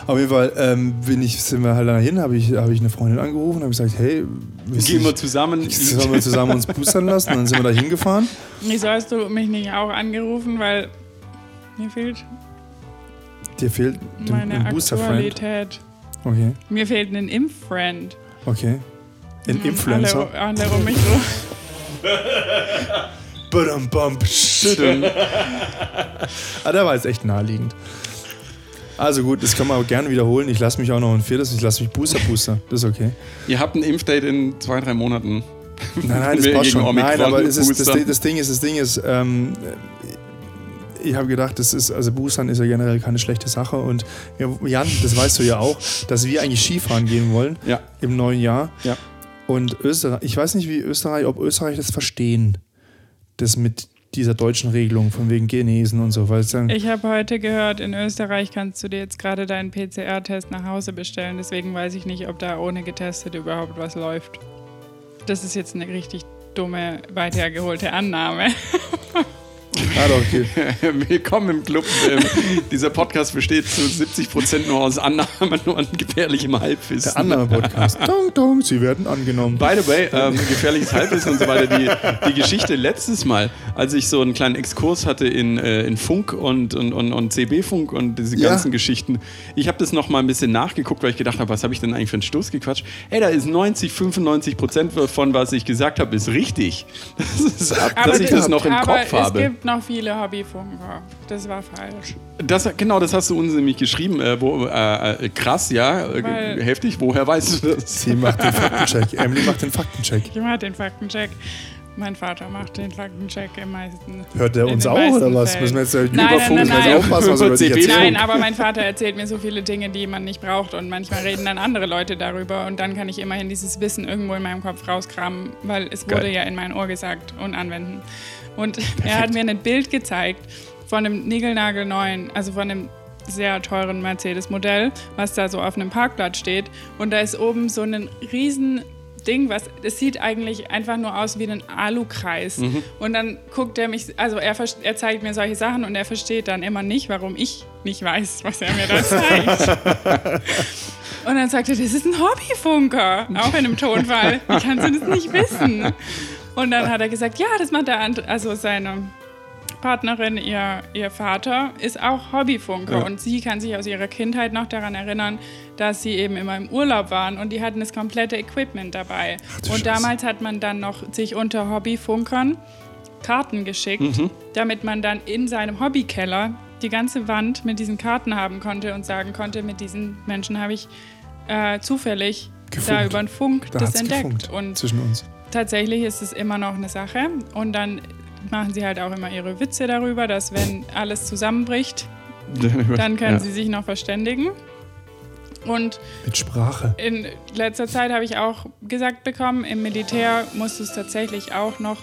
Auf jeden Fall ähm, bin ich, sind wir halt dahin, habe ich, hab ich eine Freundin angerufen, habe gesagt, hey, willst Gehen du- wir zusammen. sollen wir zusammen uns boostern lassen? Dann sind wir da hingefahren. Wieso hast du mich nicht auch angerufen, weil mir fehlt Dir fehlt ein- meine ein Booster-Friend. Aktualität. Okay, Mir fehlt ein Impf-Friend. okay. Ein Mhm, Influencer. Alle, alle um mich rum. Badum, psch. ah, der war jetzt echt naheliegend. Also gut, das kann man auch gerne wiederholen. Ich lasse mich auch noch ein viertes, ich lasse mich Booster Booster. Das ist okay. Ihr habt ein Impfdate in zwei, drei Monaten. Nein, nein, das passt schon. Nein, Omikron aber es ist, das, das Ding ist, das Ding ist, ähm, ich habe gedacht, das ist, also Boostern ist ja generell keine schlechte Sache. Und ja, Jan, das weißt du ja auch, dass wir eigentlich Skifahren gehen wollen Ja. im neuen Jahr. Ja. Und Österreich, ich weiß nicht, wie Österreich, ob Österreich das verstehen, das mit dieser deutschen Regelung von wegen Genesen und so, weil dann, Ich habe heute gehört, in Österreich kannst du dir jetzt gerade deinen PCR-Test nach Hause bestellen. Deswegen weiß ich nicht, ob da ohne getestet überhaupt was läuft. Das ist jetzt eine richtig dumme, weit hergeholte Annahme. okay. Willkommen im Club. Ähm, dieser Podcast besteht zu 70% nur aus Annahmen und gefährlichem Halbwissen. Der andere Podcast. dong, dong, sie werden angenommen. By the way, ähm, gefährliches Halbwissen und so weiter. Die, die Geschichte letztes Mal, als ich so einen kleinen Exkurs hatte in, äh, in Funk und, und, und, und CB-Funk und diese Ja. ganzen Geschichten, ich habe das noch mal ein bisschen nachgeguckt, weil ich gedacht habe, was habe ich denn eigentlich für einen Stoß gequatscht? Ey, da ist 90, 95 Prozent von was ich gesagt habe, ist richtig. Das ist ab, dass ich das noch im Kopf habe. es gibt noch viele Hobbyfunker. Das war falsch. Das, genau, das hast du uns nämlich geschrieben. Äh, wo, äh, äh, krass, ja, äh, Weil- heftig. Woher weißt du das? Sie macht den Faktencheck. Emily macht den Faktencheck. Ich mache den Faktencheck. Mein Vater macht den Faktencheck im meisten. Hört der in uns auch oder was? Fällen. Müssen wir jetzt äh, Nein, Überfunk nein, nein. jetzt aufpassen, was wir über dich erzählen? Nein, aber mein Vater erzählt mir so viele Dinge, die man nicht braucht und manchmal reden dann andere Leute darüber und dann kann ich immerhin dieses Wissen irgendwo in meinem Kopf rauskramen, weil es wurde Geil. ja in mein Ohr gesagt und anwenden. Und er hat mir ein Bild gezeigt von einem niegelnagelneuen, also von einem sehr teuren Mercedes-Modell, was da so auf einem Parkplatz steht und da ist oben so ein riesen Ding, was es sieht eigentlich einfach nur aus wie ein Alukreis. Und dann guckt er mich, also er, er zeigt mir solche Sachen und er versteht dann immer nicht, warum ich nicht weiß, was er mir da zeigt. und dann sagt er, das ist ein Hobbyfunker, auch in einem Tonfall. Wie kannst du das nicht wissen? Und dann hat er gesagt, ja, das macht der andere, also seine Partnerin, ihr, ihr Vater, ist auch Hobbyfunker Ja. und sie kann sich aus ihrer Kindheit noch daran erinnern, dass sie eben immer im Urlaub waren und die hatten das komplette Equipment dabei. und Scheiße. damals hat man dann noch sich unter Hobbyfunkern Karten geschickt, Mhm. damit man dann in seinem Hobbykeller die ganze Wand mit diesen Karten haben konnte und sagen konnte, mit diesen Menschen habe ich äh, zufällig da Gefunkt. über den Funk Da das entdeckt. gefunkt Und zwischen uns. tatsächlich ist es immer noch eine Sache. Und dann machen sie halt auch immer ihre Witze darüber, dass wenn alles zusammenbricht, dann können ja. sie sich noch verständigen. Und Mit Sprache. in letzter Zeit habe ich auch gesagt bekommen, im Militär musst du es tatsächlich auch noch,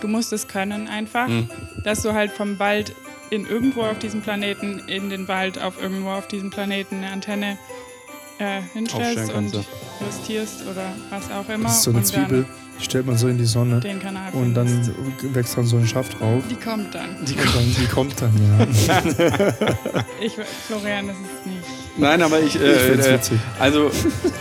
du musst es können einfach, Mhm. dass du halt vom Wald in irgendwo auf diesem Planeten, in den Wald auf irgendwo auf diesem Planeten eine Antenne äh, hinstellst und justierst oder was auch immer. Das ist so eine und Zwiebel, die stellt man so in die Sonne den Kanal und dann wächst dann so ein Schaft drauf. Die kommt dann. Und dann, die kommt dann, ja. Ich, Florian, das ist nicht. Nein, aber ich, Ich äh, find's äh, witzig. also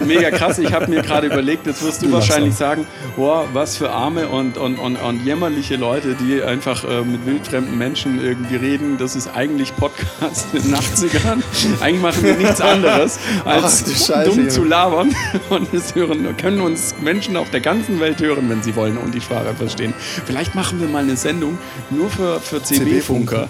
mega krass. Ich habe mir gerade überlegt, jetzt wirst du, Du wahrscheinlich sagen, boah, was für arme und, und, und, und jämmerliche Leute, die einfach äh, mit wildfremden Menschen irgendwie reden. Das ist eigentlich Podcast in den 80ern. eigentlich machen wir nichts anderes, als Ach, Scheiße, dumm Junge. zu labern. Und es hören, können uns Menschen auf der ganzen Welt hören, wenn sie wollen und die Sprache verstehen. Vielleicht machen wir mal eine Sendung nur für, für CB-Funker. CB-Funker.